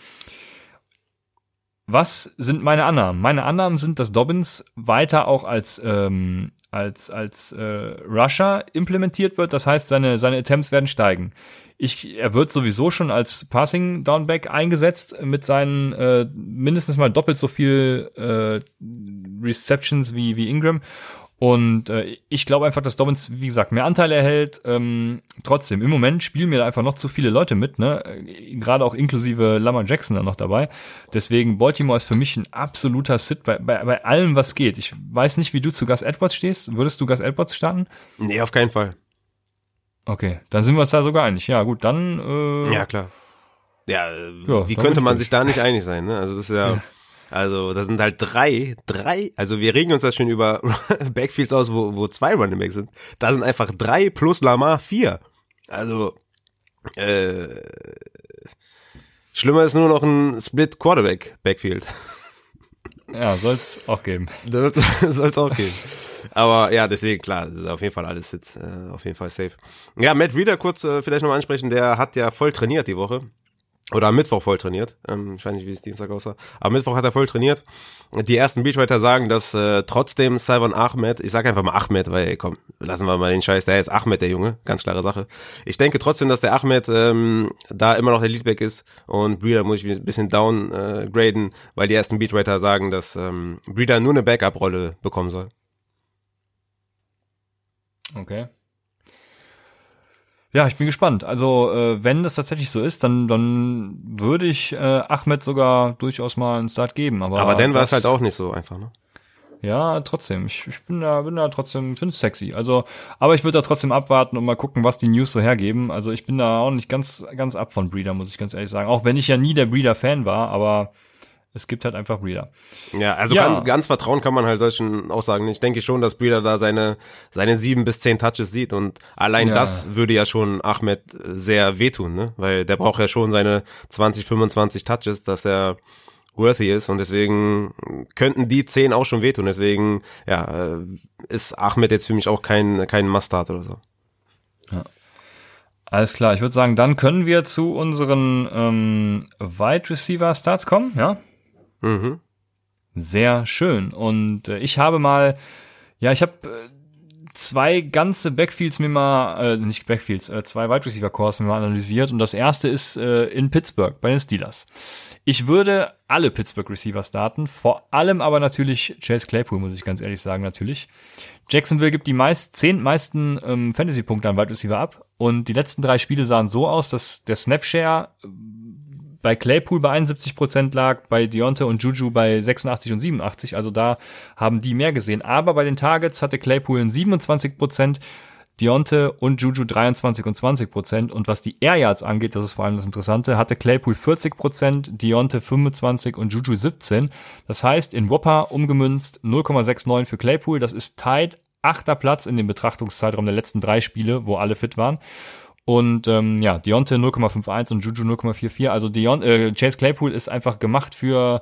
was sind meine Annahmen? Meine Annahmen sind, dass Dobbins weiter auch als ähm, als als äh, Rusher implementiert wird. Das heißt, seine seine Attempts werden steigen. Ich, er wird sowieso schon als Passing Downback eingesetzt mit seinen äh, mindestens mal doppelt so viel äh, Receptions wie, wie Ingram. Und äh, ich glaube einfach, dass Dobbins, wie gesagt, mehr Anteile erhält. Ähm, trotzdem, im Moment spielen mir da einfach noch zu viele Leute mit, ne? Gerade auch inklusive Lamar Jackson dann noch dabei. Deswegen, Baltimore ist für mich ein absoluter Sit bei, bei, bei allem, was geht. Ich weiß nicht, wie du zu Gus Edwards stehst. Würdest du Gus Edwards starten? Nee, auf keinen Fall. Okay, dann sind wir uns da sogar einig. Ja, gut, dann. Äh, ja, klar. Ja, ja wie könnte man sich da nicht einig sein? Ne? Also das ist ja, ja. Also da sind halt drei, drei, also wir regen uns das schon über Backfields aus, wo, wo zwei Running Backs sind. Da sind einfach drei plus Lamar vier. Also äh, schlimmer ist nur noch ein Split Quarterback Backfield. Ja, soll es auch geben. soll es auch geben. Aber ja, deswegen, klar, auf jeden Fall alles jetzt, äh, auf jeden Fall safe. Ja, Matt Reader kurz äh, vielleicht nochmal ansprechen, der hat ja voll trainiert die Woche. Oder am Mittwoch voll trainiert. Ähm, ich weiß nicht, wie es Dienstag aussah. Am Mittwoch hat er voll trainiert. Die ersten Beachwriter sagen, dass äh, trotzdem Salvan Ahmed, ich sage einfach mal Ahmed, weil ey, komm, lassen wir mal den Scheiß, der ist Ahmed, der Junge, ganz klare Sache. Ich denke trotzdem, dass der Ahmed ähm, da immer noch der Leadback ist und Breeder muss ich ein bisschen downgraden, äh, weil die ersten Beatwriter sagen, dass ähm, Breeder nur eine Backup-Rolle bekommen soll. Okay. Ja, ich bin gespannt. Also, äh, wenn das tatsächlich so ist, dann, dann würde ich äh, Ahmed sogar durchaus mal einen Start geben. Aber, aber dann war es halt auch nicht so einfach, ne? Ja, trotzdem. Ich, ich bin da, bin da trotzdem, finde es sexy. Also, aber ich würde da trotzdem abwarten und mal gucken, was die News so hergeben. Also ich bin da auch nicht ganz, ganz ab von Breeder, muss ich ganz ehrlich sagen. Auch wenn ich ja nie der Breeder-Fan war, aber es gibt halt einfach Breeder. Ja, also ja. Ganz, ganz vertrauen kann man halt solchen Aussagen nicht. Ich denke schon, dass Breeder da seine, seine sieben bis zehn Touches sieht und allein ja. das würde ja schon Ahmed sehr wehtun, ne? Weil der braucht ja schon seine 20, 25 Touches, dass er worthy ist und deswegen könnten die zehn auch schon wehtun. Deswegen, ja, ist Ahmed jetzt für mich auch kein, kein Mustard oder so. Ja. Alles klar, ich würde sagen, dann können wir zu unseren ähm, Wide Receiver Starts kommen, ja? Mhm. Sehr schön. Und äh, ich habe mal, ja, ich habe äh, zwei ganze Backfields mir mal, äh, nicht Backfields, äh, zwei Wide Receiver Cores mir mal analysiert. Und das erste ist äh, in Pittsburgh bei den Steelers. Ich würde alle Pittsburgh Receiver starten, vor allem aber natürlich Chase Claypool, muss ich ganz ehrlich sagen, natürlich. Jacksonville gibt die meist, zehn meisten ähm, Fantasy-Punkte an Wide Receiver ab und die letzten drei Spiele sahen so aus, dass der Snapshare bei Claypool bei 71 Prozent lag, bei Deontay und Juju bei 86 und 87. Also da haben die mehr gesehen. Aber bei den Targets hatte Claypool 27 Prozent, Deontay und Juju 23 und 20 Prozent. Und was die Air Yards angeht, das ist vor allem das Interessante, hatte Claypool 40 Prozent, Deontay 25 und Juju 17. Das heißt, in Whopper umgemünzt 0,69 für Claypool. Das ist tight achter Platz in dem Betrachtungszeitraum der letzten drei Spiele, wo alle fit waren. Und ähm, ja, Deontay 0,51 und Juju 0,44. Also Deon äh, Chase Claypool ist einfach gemacht für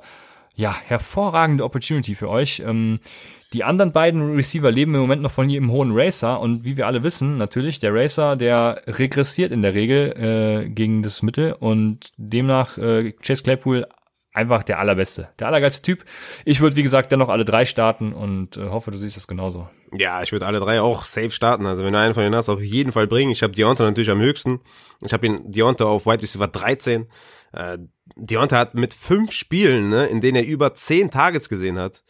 ja hervorragende Opportunity für euch. Ähm, die anderen beiden Receiver leben im Moment noch von jedem hohen Racer und wie wir alle wissen, natürlich, der Racer, der regressiert in der Regel äh, gegen das Mittel und demnach äh, Chase Claypool einfach der allerbeste, der allergeilste Typ. Ich würde, wie gesagt, dennoch alle drei starten und äh, hoffe, du siehst das genauso. Ja, ich würde alle drei auch safe starten. Also wenn du einen von denen hast, auf jeden Fall bringen. Ich habe Deontay natürlich am höchsten. Ich habe ihn Deontay auf White Receiver 13. Äh, Deontay hat mit fünf Spielen, ne, in denen er über zehn Targets gesehen hat,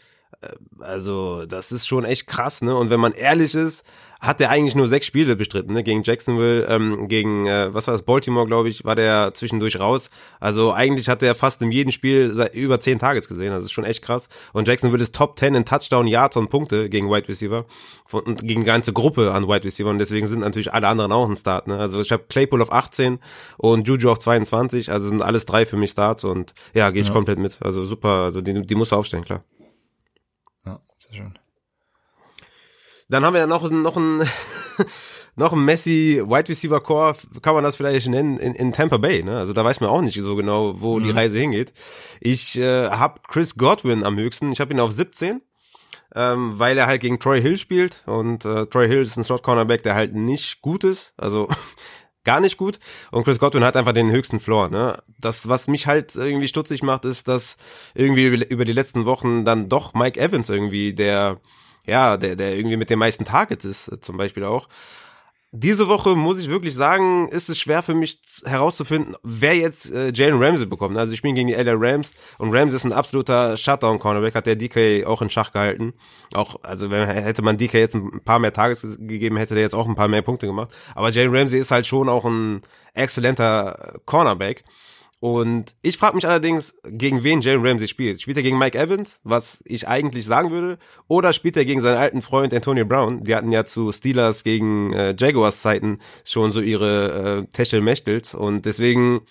also, das ist schon echt krass, ne? Und wenn man ehrlich ist, hat er eigentlich nur sechs Spiele bestritten, ne? Gegen Jacksonville, ähm, gegen, äh, was war das, Baltimore, glaube ich, war der zwischendurch raus. Also eigentlich hat er fast in jedem Spiel seit über zehn Targets gesehen. Das ist schon echt krass. Und Jacksonville ist Top 10 in Touchdown, Yards und Punkte gegen Wide Receiver. Und gegen die ganze Gruppe an Wide Receiver. Und deswegen sind natürlich alle anderen auch ein Start, ne? Also ich habe Claypool auf 18 und Juju auf 22. Also sind alles drei für mich Starts. Und ja, gehe ich ja. komplett mit. Also super. Also die, die muss aufstellen, klar. Ja, sehr schön. Dann haben wir ja noch, noch ein, noch ein Messi Wide Receiver Core, kann man das vielleicht nennen, in, in Tampa Bay. Ne? Also da weiß man auch nicht so genau, wo mhm. die Reise hingeht. Ich äh, habe Chris Godwin am höchsten. Ich habe ihn auf 17 ähm, weil er halt gegen Troy Hill spielt und äh, Troy Hill ist ein Slot Cornerback, der halt nicht gut ist, also gar nicht gut und Chris Godwin hat einfach den höchsten Floor, ne? Das was mich halt irgendwie stutzig macht, ist, dass irgendwie über, über die letzten Wochen dann doch Mike Evans irgendwie der ja, der, der irgendwie mit den meisten Targets ist, äh, zum Beispiel auch. Diese Woche muss ich wirklich sagen, ist es schwer für mich herauszufinden, wer jetzt äh, Jalen Ramsey bekommt. Also ich bin gegen die LA Rams und Ramsey ist ein absoluter Shutdown-Cornerback, hat der DK auch in Schach gehalten. Auch, also wenn, hätte man DK jetzt ein paar mehr Tages gegeben, hätte der jetzt auch ein paar mehr Punkte gemacht. Aber Jalen Ramsey ist halt schon auch ein exzellenter Cornerback. Und ich frage mich allerdings, gegen wen Jalen Ramsey spielt. Spielt er gegen Mike Evans, was ich eigentlich sagen würde, oder spielt er gegen seinen alten Freund Antonio Brown? Die hatten ja zu Steelers gegen äh, Jaguars Zeiten schon so ihre äh, Techtelmächtels und deswegen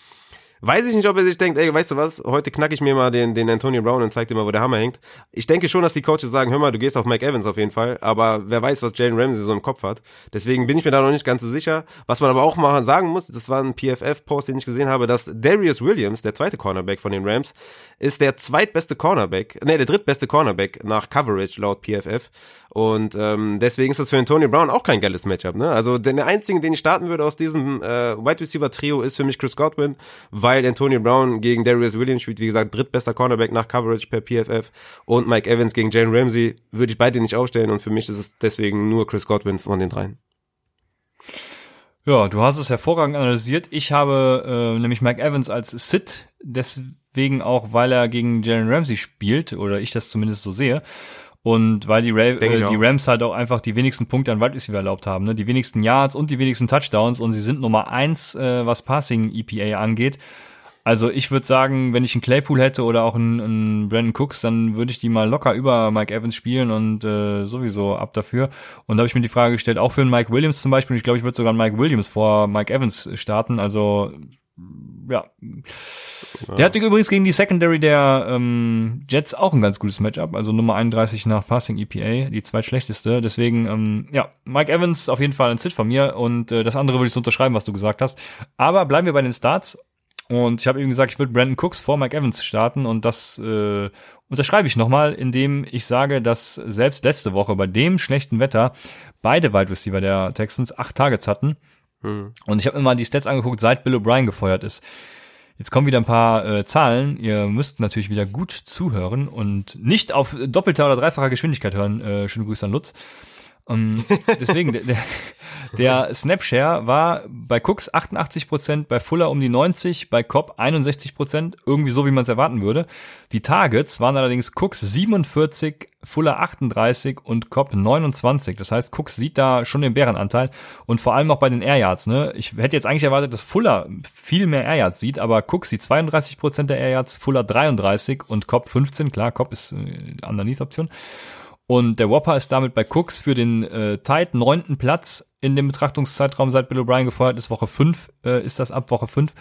Weiß ich nicht, ob er sich denkt, ey, weißt du was, heute knack ich mir mal den, den Antonio Brown und zeig dir mal, wo der Hammer hängt. Ich denke schon, dass die Coaches sagen, hör mal, du gehst auf Mike Evans auf jeden Fall, aber wer weiß, was Jalen Ramsey so im Kopf hat. Deswegen bin ich mir da noch nicht ganz so sicher. Was man aber auch mal sagen muss, das war ein PFF-Post, den ich gesehen habe, dass Darius Williams, der zweite Cornerback von den Rams, ist der zweitbeste Cornerback, nee, der drittbeste Cornerback nach Coverage laut PFF. Und ähm, deswegen ist das für Antonio Brown auch kein geiles Matchup. Ne? Also der einzige, den ich starten würde aus diesem äh, Wide Receiver Trio, ist für mich Chris Godwin, weil Antonio Brown gegen Darius Williams spielt, wie gesagt, drittbester Cornerback nach Coverage per PFF und Mike Evans gegen Jalen Ramsey würde ich beide nicht aufstellen und für mich ist es deswegen nur Chris Godwin von den dreien. Ja, du hast es hervorragend analysiert. Ich habe äh, nämlich Mike Evans als Sit, deswegen auch, weil er gegen Jalen Ramsey spielt, oder ich das zumindest so sehe. Und weil die, Ra äh, die Rams halt auch einfach die wenigsten Punkte an Wide Receiver erlaubt haben, ne? die wenigsten Yards und die wenigsten Touchdowns und sie sind Nummer eins, äh, was Passing EPA angeht. Also ich würde sagen, wenn ich einen Claypool hätte oder auch einen, einen Brandon Cooks, dann würde ich die mal locker über Mike Evans spielen und äh, sowieso ab dafür. Und da habe ich mir die Frage gestellt, auch für einen Mike Williams zum Beispiel, ich glaube, ich würde sogar einen Mike Williams vor Mike Evans starten. Also ja. Der hatte übrigens gegen die Secondary der ähm, Jets auch ein ganz gutes Matchup, also Nummer 31 nach Passing EPA, die zweitschlechteste. Deswegen, ähm, ja, Mike Evans auf jeden Fall ein Sit von mir und äh, das andere würde ich so unterschreiben, was du gesagt hast. Aber bleiben wir bei den Starts. Und ich habe eben gesagt, ich würde Brandon Cooks vor Mike Evans starten und das äh, unterschreibe ich nochmal, indem ich sage, dass selbst letzte Woche bei dem schlechten Wetter beide Wide Receiver der Texans acht Targets hatten. Hm. Und ich habe mir mal die Stats angeguckt, seit Bill O'Brien gefeuert ist. Jetzt kommen wieder ein paar äh, Zahlen. Ihr müsst natürlich wieder gut zuhören und nicht auf doppelter oder dreifacher Geschwindigkeit hören. Äh, schöne Grüße an Lutz. Um, ähm, deswegen, der, der Snapshare war bei Cooks 88% bei Fuller um die 90, bei Cobb 61% irgendwie so, wie man es erwarten würde. Die Targets waren allerdings Cooks 47, Fuller 38 und Cobb 29. Das heißt, Cooks sieht da schon den Bärenanteil und vor allem auch bei den Air Yards. Ne? Ich hätte jetzt eigentlich erwartet, dass Fuller viel mehr Air Yards sieht, aber Cooks sieht 32% der Air Yards, Fuller 33 und Cobb 15. Klar, Cobb ist äh, Underneath-Option. Und der Whopper ist damit bei Cooks für den äh, tight neunten Platz in dem Betrachtungszeitraum, seit Bill O'Brien gefeuert ist. Woche 5 äh, ist das ab Woche 5.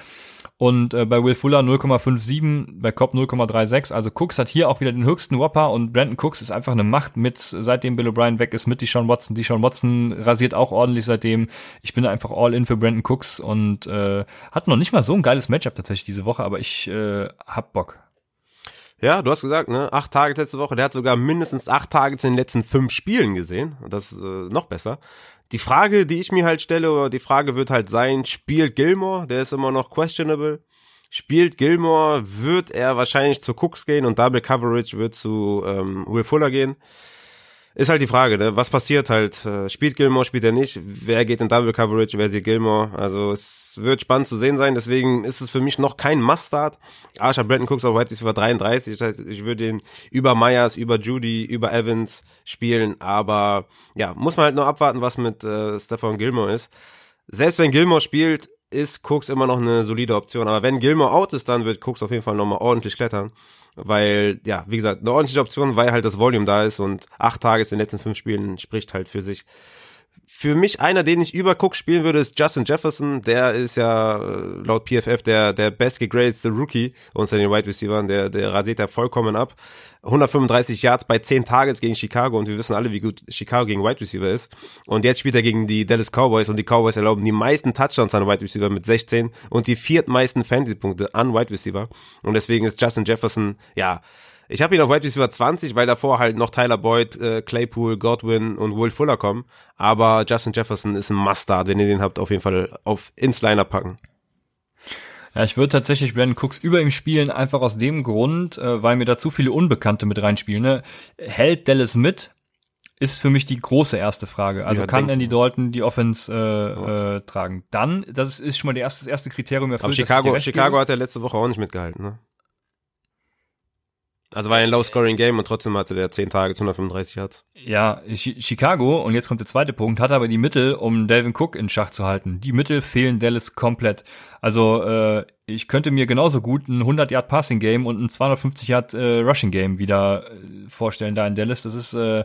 Und äh, bei Will Fuller 0,57, bei Cobb 0,36. Also Cooks hat hier auch wieder den höchsten Whopper und Brandon Cooks ist einfach eine Macht mit, seitdem Bill O'Brien weg ist, mit Deshaun Watson. Deshaun Watson rasiert auch ordentlich seitdem. Ich bin einfach all in für Brandon Cooks und äh, hat noch nicht mal so ein geiles Matchup tatsächlich diese Woche, aber ich äh, hab Bock. Ja, du hast gesagt, ne, acht Tage letzte Woche. Der hat sogar mindestens acht Tage in den letzten fünf Spielen gesehen. Das äh, noch besser. Die Frage, die ich mir halt stelle, oder die Frage wird halt sein, spielt Gilmore? Der ist immer noch questionable. Spielt Gilmore, wird er wahrscheinlich zu Cooks gehen und Double Coverage wird zu ähm, Will Fuller gehen. Ist halt die Frage, ne? was passiert halt? Äh, spielt Gilmore, spielt er nicht? Wer geht in Double Coverage, wer sieht Gilmore? Also es wird spannend zu sehen sein, deswegen ist es für mich noch kein Must-Start. Arsha Bretton Cooks auf White über 33, das heißt, ich würde ihn über Myers, über Judy, über Evans spielen, aber ja, muss man halt noch abwarten, was mit äh, Stefan Gilmore ist. Selbst wenn Gilmore spielt, ist Cooks immer noch eine solide Option, aber wenn Gilmore out ist, dann wird Cooks auf jeden Fall nochmal ordentlich klettern weil, ja, wie gesagt, eine ordentliche Option, weil halt das Volume da ist und acht Tage in den letzten fünf Spielen spricht halt für sich. Für mich einer, den ich über Cook spielen würde, ist Justin Jefferson. Der ist ja äh, laut PFF der, der best gegradete Rookie unter den Wide Receivers. Der, der rasiert da vollkommen ab. 135 Yards bei 10 Targets gegen Chicago und wir wissen alle, wie gut Chicago gegen Wide Receiver ist. Und jetzt spielt er gegen die Dallas Cowboys und die Cowboys erlauben die meisten Touchdowns an Wide Receiver mit 16 und die viertmeisten Fantasy-Punkte an Wide Receiver. Und deswegen ist Justin Jefferson, ja, ich habe ihn auf Wide Receiver 20, weil davor halt noch Tyler Boyd, äh, Claypool, Godwin und Will Fuller kommen. Aber Justin Jefferson ist ein Mustard, wenn ihr den habt, auf jeden Fall auf ins Liner packen. Ja, ich würde tatsächlich Brandon Cooks über ihm spielen, einfach aus dem Grund, äh, weil mir da zu viele Unbekannte mit reinspielen. Ne? Hält Dallas mit? Ist für mich die große erste Frage. Also ja, kann Andy Dalton die Offense äh, ja. äh, tragen? Dann, das ist schon mal die erste, das erste Kriterium erfüllt. Aber Chicago, Chicago hat ja letzte Woche auch nicht mitgehalten, ne? Also war ein Low-Scoring-Game und trotzdem hatte der 10 Tage zu 135 Yards. Ja, Chicago, und jetzt kommt der zweite Punkt, hat aber die Mittel, um Delvin Cook in Schach zu halten. Die Mittel fehlen Dallas komplett. Also äh, ich könnte mir genauso gut ein 100-Yard-Passing-Game und ein 250-Yard-Rushing-Game äh, wieder äh, vorstellen da in Dallas. Das ist äh,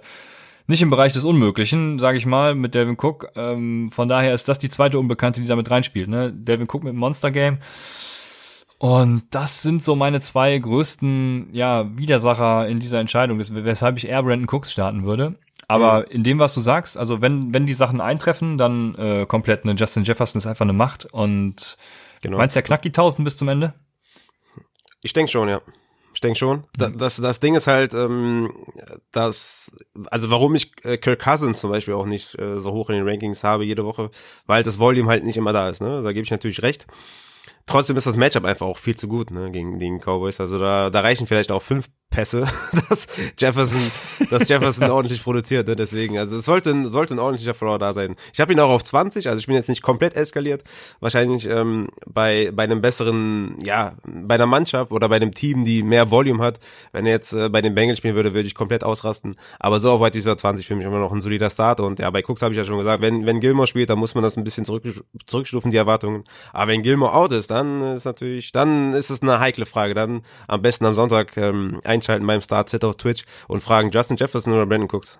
nicht im Bereich des Unmöglichen, sage ich mal, mit Delvin Cook. Ähm, von daher ist das die zweite Unbekannte, die damit reinspielt. Ne? Delvin Cook mit Monster-Game. Und das sind so meine zwei größten ja, Widersacher in dieser Entscheidung, weshalb ich eher Brandon Cooks starten würde. Aber mhm. in dem, was du sagst, also wenn, wenn die Sachen eintreffen, dann äh, komplett, ne, Justin Jefferson ist einfach eine Macht. Und genau. meinst du, er knackt die 1000 bis zum Ende? Ich denke schon, ja. Ich denke schon. Mhm. Das, das Ding ist halt, ähm, dass, also warum ich äh, Kirk Cousins zum Beispiel auch nicht äh, so hoch in den Rankings habe jede Woche, weil das Volume halt nicht immer da ist. Ne? Da gebe ich natürlich recht. Trotzdem ist das Matchup einfach auch viel zu gut ne, gegen, gegen Cowboys. Also da, da reichen vielleicht auch fünf Pässe, dass Jefferson, dass Jefferson ordentlich produziert. Ne? Deswegen, also es sollte, sollte ein ordentlicher Floor da sein. Ich habe ihn auch auf 20, also ich bin jetzt nicht komplett eskaliert. Wahrscheinlich ähm, bei, bei einem besseren, ja, bei einer Mannschaft oder bei einem Team, die mehr Volume hat. Wenn er jetzt äh, bei den Bengals spielen würde, würde ich komplett ausrasten. Aber so auf White Receiver 20 für mich immer noch ein solider Start. Und ja, bei Cooks habe ich ja schon gesagt, wenn, wenn Gilmore spielt, dann muss man das ein bisschen zurück, zurückstufen, die Erwartungen. Aber wenn Gilmore out ist, dann ist natürlich, dann ist es eine heikle Frage. Dann am besten am Sonntag ähm, einschalten beim Start-Sit auf Twitch und fragen Justin Jefferson oder Brandon Cooks.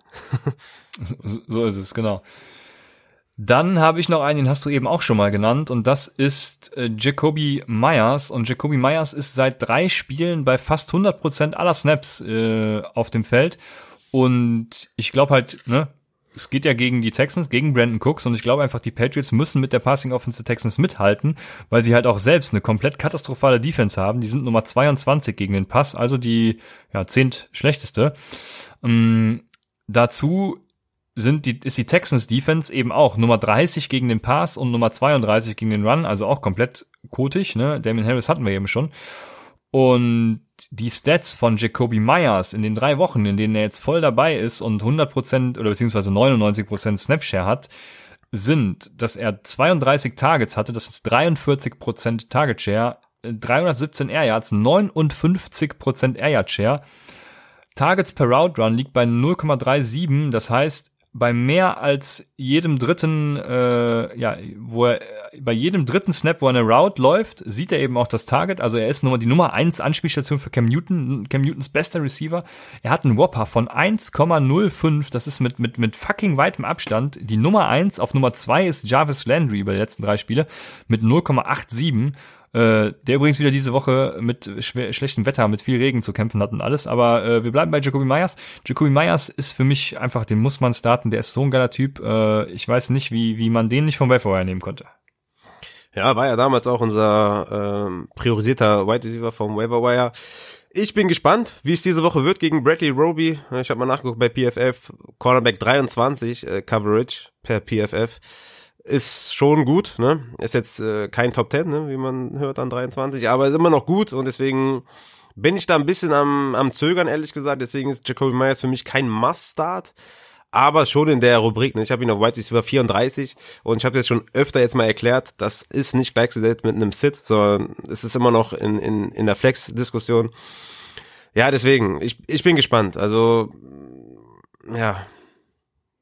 so, so ist es, genau. Dann habe ich noch einen, den hast du eben auch schon mal genannt, und das ist äh, Jacoby Myers. Und Jacoby Myers ist seit drei Spielen bei fast 100% aller Snaps äh, auf dem Feld. Und ich glaube halt, ne, es geht ja gegen die Texans, gegen Brandon Cooks und ich glaube einfach, die Patriots müssen mit der Passing Offense der Texans mithalten, weil sie halt auch selbst eine komplett katastrophale Defense haben. Die sind Nummer 22 gegen den Pass, also die ja, zehnt schlechteste. Ähm, dazu sind die, ist die Texans Defense eben auch Nummer 30 gegen den Pass und Nummer 32 gegen den Run, also auch komplett kotig, ne? Damien Harris hatten wir eben schon. Und die Stats von Jacoby Myers in den drei Wochen, in denen er jetzt voll dabei ist und 100% oder beziehungsweise 99% Snapshare hat, sind, dass er 32 Targets hatte, das ist 43% Target Share, 317 Air Yards, 59% Air Yard Share. Targets per Route Run liegt bei 0,37, das heißt, bei mehr als jedem dritten, äh, ja, wo er bei jedem dritten Snap, wo eine Route läuft, sieht er eben auch das Target. Also er ist Nummer, die Nummer eins Anspielstation für Cam Newton, Cam Newtons bester Receiver. Er hat einen Whopper von 1,05. Das ist mit, mit, mit fucking weitem Abstand. Die Nummer eins auf Nummer zwei ist Jarvis Landry über die letzten drei Spiele mit 0,87. Äh, der übrigens wieder diese Woche mit schlechtem Wetter, mit viel Regen zu kämpfen hat und alles. Aber äh, wir bleiben bei Jacoby Myers. Jacoby Myers ist für mich einfach, den muss man starten. Der ist so ein geiler Typ. Äh, ich weiß nicht, wie, wie man den nicht vom Waiver nehmen konnte. Ja, war ja damals auch unser ähm, priorisierter Wide Receiver vom Waiver Wire. Ich bin gespannt, wie es diese Woche wird gegen Bradley Roby. Ich habe mal nachgeguckt bei PFF. Cornerback 23 äh, Coverage per PFF. Ist schon gut, ne? Ist jetzt äh, kein Top 10, ne, wie man hört an 23, aber ist immer noch gut und deswegen bin ich da ein bisschen am, am Zögern, ehrlich gesagt. Deswegen ist Jacoby Myers für mich kein Must-Start. Aber schon in der Rubrik. Ne? Ich habe ihn auf White Receiver 34 und ich habe jetzt schon öfter jetzt mal erklärt, das ist nicht gleichgesetzt mit einem Sit, sondern es ist immer noch in, in, in der Flex-Diskussion. Ja, deswegen, ich, ich bin gespannt. Also, ja.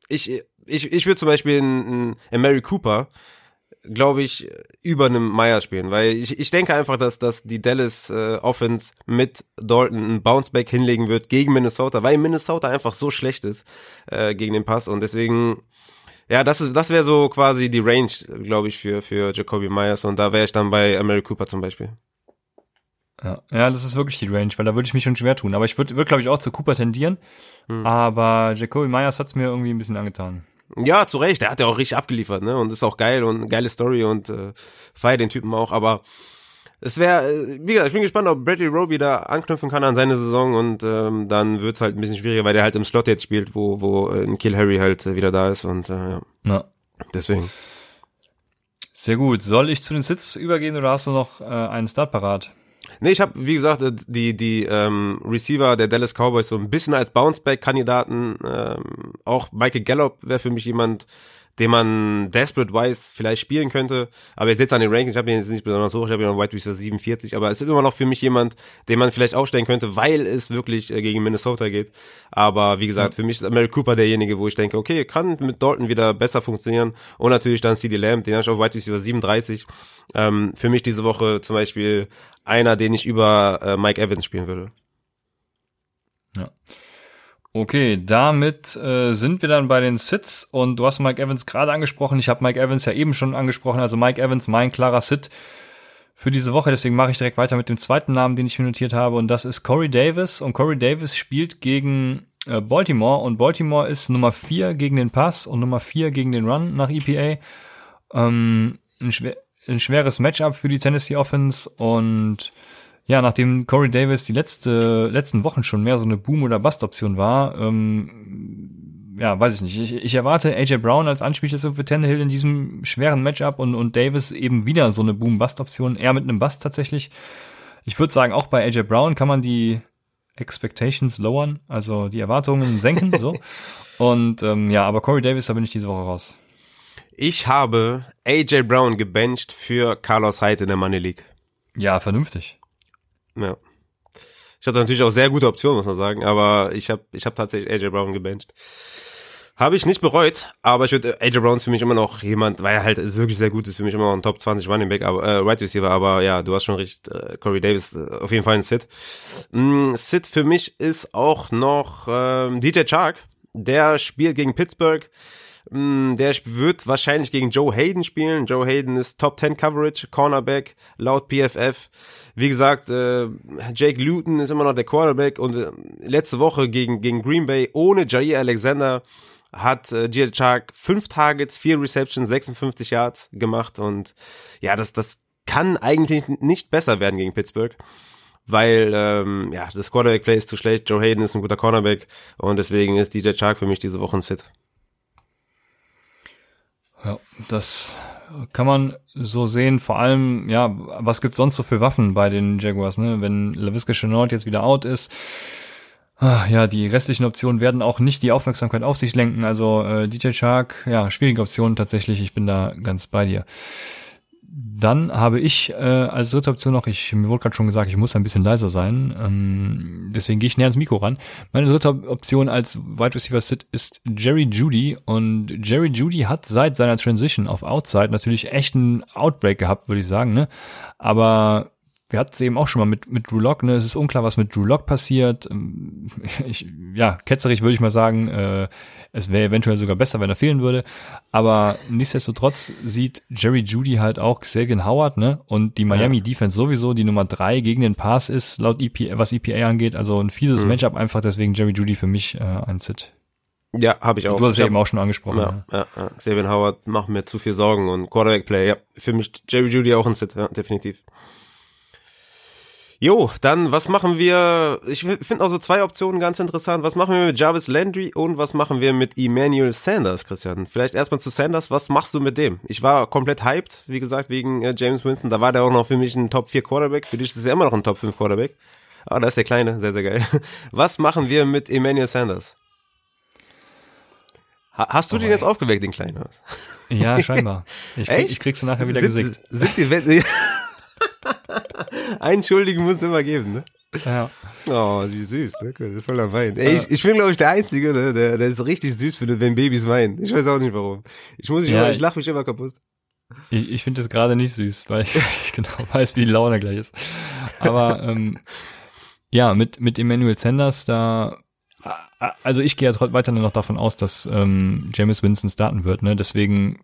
Ich, ich, ich würde zum Beispiel in, in Mary Cooper glaube ich, über einem Meyer spielen, weil ich, ich denke einfach, dass, dass die Dallas äh, Offense mit Dalton einen Bounceback hinlegen wird gegen Minnesota, weil Minnesota einfach so schlecht ist äh, gegen den Pass und deswegen ja, das ist, das wäre so quasi die Range, glaube ich, für, für Jacoby Myers und da wäre ich dann bei Mary Cooper zum Beispiel. Ja, ja, das ist wirklich die Range, weil da würde ich mich schon schwer tun. Aber ich würde, würd, glaube ich, auch zu Cooper tendieren. Hm. Aber Jacoby Myers hat's mir irgendwie ein bisschen angetan. Ja, zu Recht. Der hat ja auch richtig abgeliefert, ne? Und ist auch geil und geile Story und äh, feier den Typen auch. Aber es wäre, äh, wie gesagt, ich bin gespannt, ob Bradley Roby da anknüpfen kann an seine Saison und ähm, dann wird's halt ein bisschen schwieriger, weil der halt im Slot jetzt spielt, wo, wo äh, ein Kill Harry halt äh, wieder da ist und äh, ja. ja. Deswegen. Sehr gut. Soll ich zu den Sits übergehen oder hast du noch äh, einen Start parat? Nee, ich habe, wie gesagt, äh, die, die ähm, Receiver der Dallas Cowboys so ein bisschen als Bounceback-Kandidaten. Ähm, auch Michael Gallup wäre für mich jemand, den man desperate-wise vielleicht spielen könnte. Aber ihr seht an den Rankings, ich habe ihn jetzt nicht besonders hoch, ich habe ihn auf White Receiver 47, aber es ist immer noch für mich jemand, den man vielleicht aufstellen könnte, weil es wirklich äh, gegen Minnesota geht. Aber wie gesagt, für mich ist Mary Cooper derjenige, wo ich denke, okay, kann mit Dalton wieder besser funktionieren. Und natürlich dann CD Lamb, den habe ich auf White Receiver 37. Ähm, für mich diese Woche zum Beispiel einer, den ich über äh, Mike Evans spielen würde. Ja. Okay, damit äh, sind wir dann bei den Sits und du hast Mike Evans gerade angesprochen. Ich habe Mike Evans ja eben schon angesprochen. Also Mike Evans, mein klarer Sit für diese Woche. Deswegen mache ich direkt weiter mit dem zweiten Namen, den ich mir notiert habe. Und das ist Corey Davis. Und Corey Davis spielt gegen äh, Baltimore. Und Baltimore ist Nummer vier gegen den Pass und Nummer vier gegen den Run nach EPA. Ähm, ein, schwer, ein schweres Matchup für die Tennessee Offense. Und ja, nachdem Corey Davis die letzte, letzten Wochen schon mehr so eine Boom- oder Bust-Option war, ähm, ja, weiß ich nicht. Ich, ich erwarte AJ Brown als Anspielstation für Tannehill in diesem schweren Matchup und, und Davis eben wieder so eine Boom-Bust-Option, eher mit einem Bust tatsächlich. Ich würde sagen, auch bei AJ Brown kann man die Expectations lowern, also die Erwartungen senken, so. Und ähm, ja, aber Corey Davis, da bin ich diese Woche raus. Ich habe AJ Brown gebencht für Carlos Hyde in der Money League. Ja, vernünftig. Ja. Ich hatte natürlich auch sehr gute Optionen, muss man sagen, aber ich habe ich hab tatsächlich AJ Brown gebencht. Habe ich nicht bereut, aber ich würde AJ Brown ist für mich immer noch jemand, weil er halt wirklich sehr gut ist, für mich immer noch ein Top 20 Running Back, aber äh, Right Receiver, aber ja, du hast schon recht, äh, Corey Davis äh, auf jeden Fall ein Sit. Mm, Sit für mich ist auch noch ähm, DJ Chark, der spielt gegen Pittsburgh. Mm, der wird wahrscheinlich gegen Joe Hayden spielen. Joe Hayden ist Top 10 Coverage, Cornerback, laut PFF. Wie gesagt, äh, Jake Luton ist immer noch der Quarterback und äh, letzte Woche gegen, gegen Green Bay ohne Jair Alexander hat äh, Gia Chark fünf Targets, vier Receptions, 56 Yards gemacht und ja, das, das kann eigentlich nicht besser werden gegen Pittsburgh weil ähm, ja das Quarterback-Play ist zu schlecht. Joe Hayden ist ein guter Cornerback und deswegen ist DJ Chark für mich diese Woche ein Sit. Ja, das kann man so sehen. Vor allem, ja, was gibt's sonst so für Waffen bei den Jaguars, ne? Wenn LaVisca Chenault jetzt wieder out ist, ah, ja, die restlichen Optionen werden auch nicht die Aufmerksamkeit auf sich lenken. Also äh, DJ Shark, ja, schwierige Option tatsächlich. Ich bin da ganz bei dir. Dann habe ich äh, als dritte Option noch, ich mir wurde gerade schon gesagt, ich muss ein bisschen leiser sein, ähm, deswegen gehe ich näher ans Mikro ran. Meine dritte Option als Wide Receiver Sit ist Jerry Judy und Jerry Judy hat seit seiner Transition auf Outside natürlich echt einen Outbreak gehabt, würde ich sagen, ne? Aber wir hatten es eben auch schon mal mit, mit Drew Lock, ne? Es ist unklar, was mit Drew Lock passiert. Ähm, ich, ja, ketzerig würde ich mal sagen, äh, es wäre eventuell sogar besser, wenn er fehlen würde. Aber nichtsdestotrotz sieht Jerry Judy halt auch Xavier Howard, ne? Und die Miami ja. Defense sowieso, die Nummer drei gegen den Pass ist, laut EPA, was EPA angeht. Also ein fieses mhm. Matchup einfach, deswegen Jerry Judy für mich äh, ein Sit. Ja, habe ich auch. Du hast es ja eben auch schon angesprochen. Ja, ja. ja, Xavier Howard macht mir zu viel Sorgen und Quarterback Play, ja, für mich Jerry Judy auch ein Sit, ja, definitiv. Jo, dann was machen wir? Ich finde auch so zwei Optionen ganz interessant. Was machen wir mit Jarvis Landry und was machen wir mit Emmanuel Sanders, Christian? Vielleicht erstmal zu Sanders. Was machst du mit dem? Ich war komplett hyped, wie gesagt, wegen äh, James Winston. Da war der auch noch für mich ein Top 4 Quarterback. Für dich ist er immer noch ein Top 5 Quarterback. Ah, da ist der Kleine, sehr, sehr geil. Was machen wir mit Emmanuel Sanders? Ha hast du oh, den jetzt aufgeweckt, den Kleinen? Ja, scheinbar. Ich, krieg, ich krieg's nachher wieder sind, gesickt. Sind die Wette Einschuldigen muss es immer geben, ne? Ja. Oh, wie süß, ne? Das ist voller Wein. Ey, ich, ich bin, glaube ich, der Einzige, ne? der, der ist richtig süß findet, wenn Babys weinen. Ich weiß auch nicht warum. Ich muss, ja, immer, ich lache mich immer kaputt. Ich, ich finde das gerade nicht süß, weil ich, ich genau weiß, wie die Laune gleich ist. Aber ähm, ja, mit, mit Emmanuel Sanders, da also ich gehe ja weiterhin noch davon aus, dass ähm, James Winston starten wird, ne? Deswegen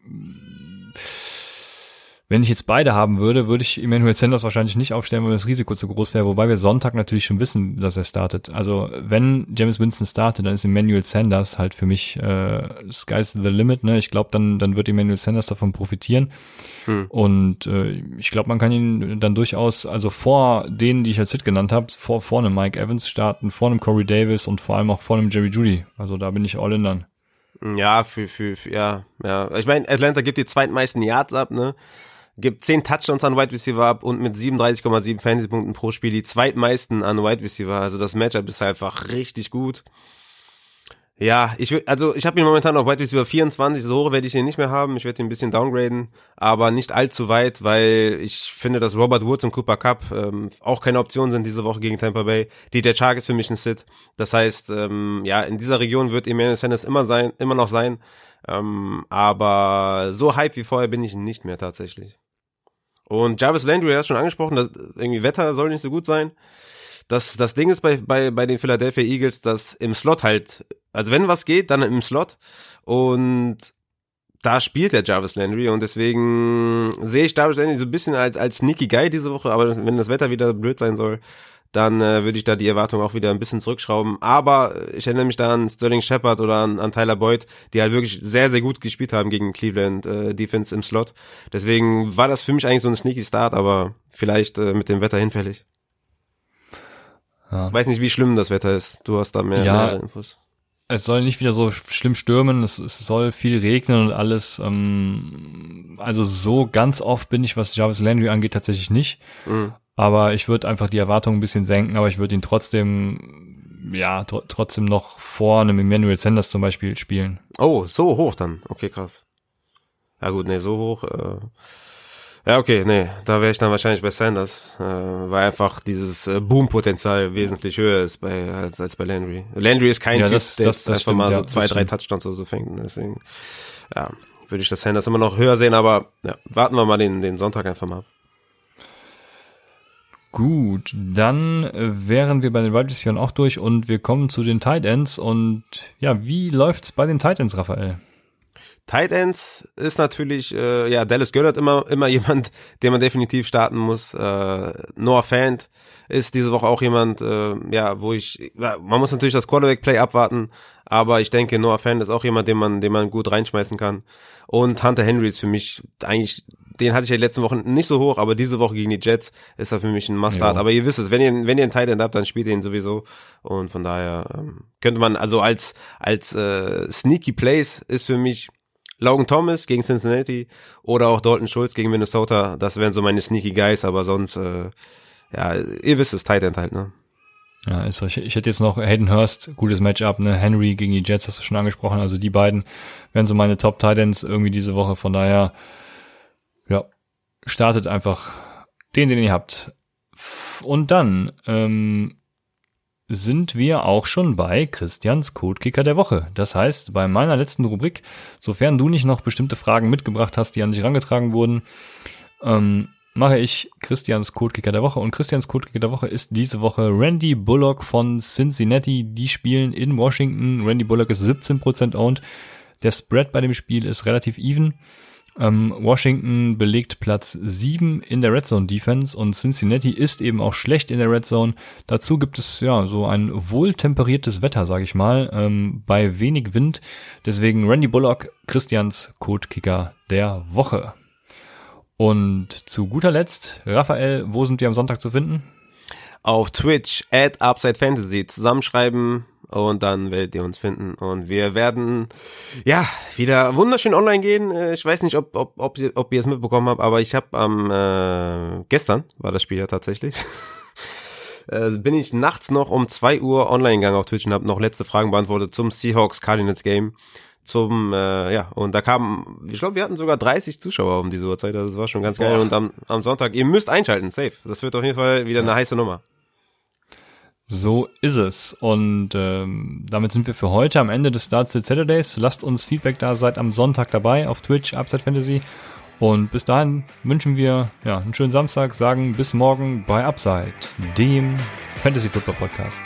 wenn ich jetzt beide haben würde, würde ich Emmanuel Sanders wahrscheinlich nicht aufstellen, weil das Risiko zu groß wäre, wobei wir Sonntag natürlich schon wissen, dass er startet. Also wenn James Winston startet, dann ist Emmanuel Sanders halt für mich äh, Sky's the limit. Ne? Ich glaube, dann, dann wird Emmanuel Sanders davon profitieren. Hm. Und äh, ich glaube, man kann ihn dann durchaus, also vor denen, die ich als Hit genannt habe, vor, vor einem Mike Evans starten, vor einem Corey Davis und vor allem auch vor einem Jerry Judy. Also da bin ich all in dann. Ja, für, für, für ja, ja. Ich meine, Atlanta gibt die zweitmeisten Yards ab, ne? Gibt 10 Touchdowns an Wide Receiver ab und mit 37,7 Fantasy-Punkten pro Spiel die zweitmeisten an Wide Receiver. Also das Matchup ist einfach richtig gut. Ja, ich will, also ich habe ihn momentan auf Wide Receiver 24, so hoch werde ich ihn nicht mehr haben. Ich werde ihn ein bisschen downgraden, aber nicht allzu weit, weil ich finde, dass Robert Woods und Cooper Cup ähm, auch keine Option sind diese Woche gegen Tampa Bay. DJ Chark ist für mich ein Sit. Das heißt, ähm, ja, in dieser Region wird Emmanuel Sanders immer sein, immer noch sein. Ähm, aber so hype wie vorher bin ich nicht mehr tatsächlich. Und Jarvis Landry hat schon angesprochen, dass irgendwie Wetter soll nicht so gut sein. Das, das Ding ist bei, bei, bei den Philadelphia Eagles, dass im Slot halt, also wenn was geht, dann im Slot. Und da spielt der Jarvis Landry und deswegen sehe ich Jarvis Landry so ein bisschen als, als sneaky Guy diese Woche, aber wenn das Wetter wieder blöd sein soll, dann äh, würde ich da die Erwartung auch wieder ein bisschen zurückschrauben. Aber ich erinnere mich da an Sterling Shepard oder an, an Tyler Boyd, die halt wirklich sehr, sehr gut gespielt haben gegen Cleveland äh, Defense im Slot. Deswegen war das für mich eigentlich so ein sneaky Start, aber vielleicht äh, mit dem Wetter hinfällig. Ja. Weiß nicht, wie schlimm das Wetter ist. Du hast da mehr, ja, mehr Infos. Es soll nicht wieder so schlimm stürmen, es, es soll viel regnen und alles. Ähm, also so ganz oft bin ich, was Jarvis Landry angeht, tatsächlich nicht. Mhm. Aber ich würde einfach die Erwartungen ein bisschen senken, aber ich würde ihn trotzdem, ja, tr trotzdem noch vor einem Emmanuel Sanders zum Beispiel spielen. Oh, so hoch dann. Okay, krass. Ja gut, nee, so hoch. Äh ja, okay, nee, da wäre ich dann wahrscheinlich bei Sanders, äh, weil einfach dieses äh, Boom-Potenzial wesentlich höher ist bei, als, als bei Landry. Landry ist kein ja, das, der das, das einfach stimmt, mal so ja, zwei, drei Touchdowns oder so fängt. Deswegen, ja, würde ich das Sanders immer noch höher sehen, aber ja, warten wir mal den, den Sonntag einfach mal. Gut, dann äh, wären wir bei den Wide Receivers auch durch und wir kommen zu den Tight Ends und ja, wie läuft's bei den Tight Ends, Raphael? Tight Ends ist natürlich, äh, ja, Dallas Goddard immer, immer jemand, den man definitiv starten muss. Äh, Noah Fant ist diese Woche auch jemand, äh, ja, wo ich, man muss natürlich das Quarterback-Play abwarten, aber ich denke, Noah Fant ist auch jemand, den man, den man gut reinschmeißen kann. Und Hunter Henry ist für mich eigentlich den hatte ich ja die letzten Wochen nicht so hoch, aber diese Woche gegen die Jets ist er für mich ein Must-Start. Aber ihr wisst es, wenn ihr, wenn ihr einen Tight End habt, dann spielt ihr ihn sowieso. Und von daher ähm, könnte man, also als, als äh, Sneaky Plays ist für mich Logan Thomas gegen Cincinnati oder auch Dalton Schultz gegen Minnesota. Das wären so meine Sneaky Guys, aber sonst, äh, ja, ihr wisst es, Tight End halt, ne? Ja, ist so. Ich, hätte jetzt noch Hayden Hurst, gutes Matchup, ne? Henry gegen die Jets hast du schon angesprochen. Also die beiden wären so meine Top Titans irgendwie diese Woche. Von daher, ja, startet einfach den, den ihr habt. Und dann ähm, sind wir auch schon bei Christians Codekicker der Woche. Das heißt, bei meiner letzten Rubrik, sofern du nicht noch bestimmte Fragen mitgebracht hast, die an dich herangetragen wurden, ähm, mache ich Christians Codekicker der Woche. Und Christians Codekicker der Woche ist diese Woche Randy Bullock von Cincinnati. Die spielen in Washington. Randy Bullock ist 17% owned. Der Spread bei dem Spiel ist relativ even. Ähm, Washington belegt Platz 7 in der Red Zone Defense und Cincinnati ist eben auch schlecht in der Red Zone. Dazu gibt es ja so ein wohltemperiertes Wetter, sage ich mal, ähm, bei wenig Wind. Deswegen Randy Bullock, Christians Codekicker der Woche. Und zu guter Letzt, Raphael, wo sind wir am Sonntag zu finden? Auf Twitch at Upside Fantasy zusammenschreiben und dann werdet ihr uns finden und wir werden ja wieder wunderschön online gehen. Äh, ich weiß nicht, ob ob ob, ihr, ob ihr es mitbekommen habt, aber ich habe am äh, gestern war das Spiel ja tatsächlich. äh, bin ich nachts noch um zwei Uhr online gegangen auf Twitch und habe noch letzte Fragen beantwortet zum Seahawks Cardinals Game. Zum, äh, ja, und da kamen, ich glaube, wir hatten sogar 30 Zuschauer um diese Uhrzeit, also das war schon ganz geil. Und am, am Sonntag, ihr müsst einschalten, safe. Das wird auf jeden Fall wieder eine heiße Nummer. So ist es. Und ähm, damit sind wir für heute am Ende des Start Saturdays. Lasst uns Feedback da, seid am Sonntag dabei auf Twitch, Upside Fantasy. Und bis dahin wünschen wir ja, einen schönen Samstag, sagen bis morgen bei Upside, dem Fantasy Football Podcast.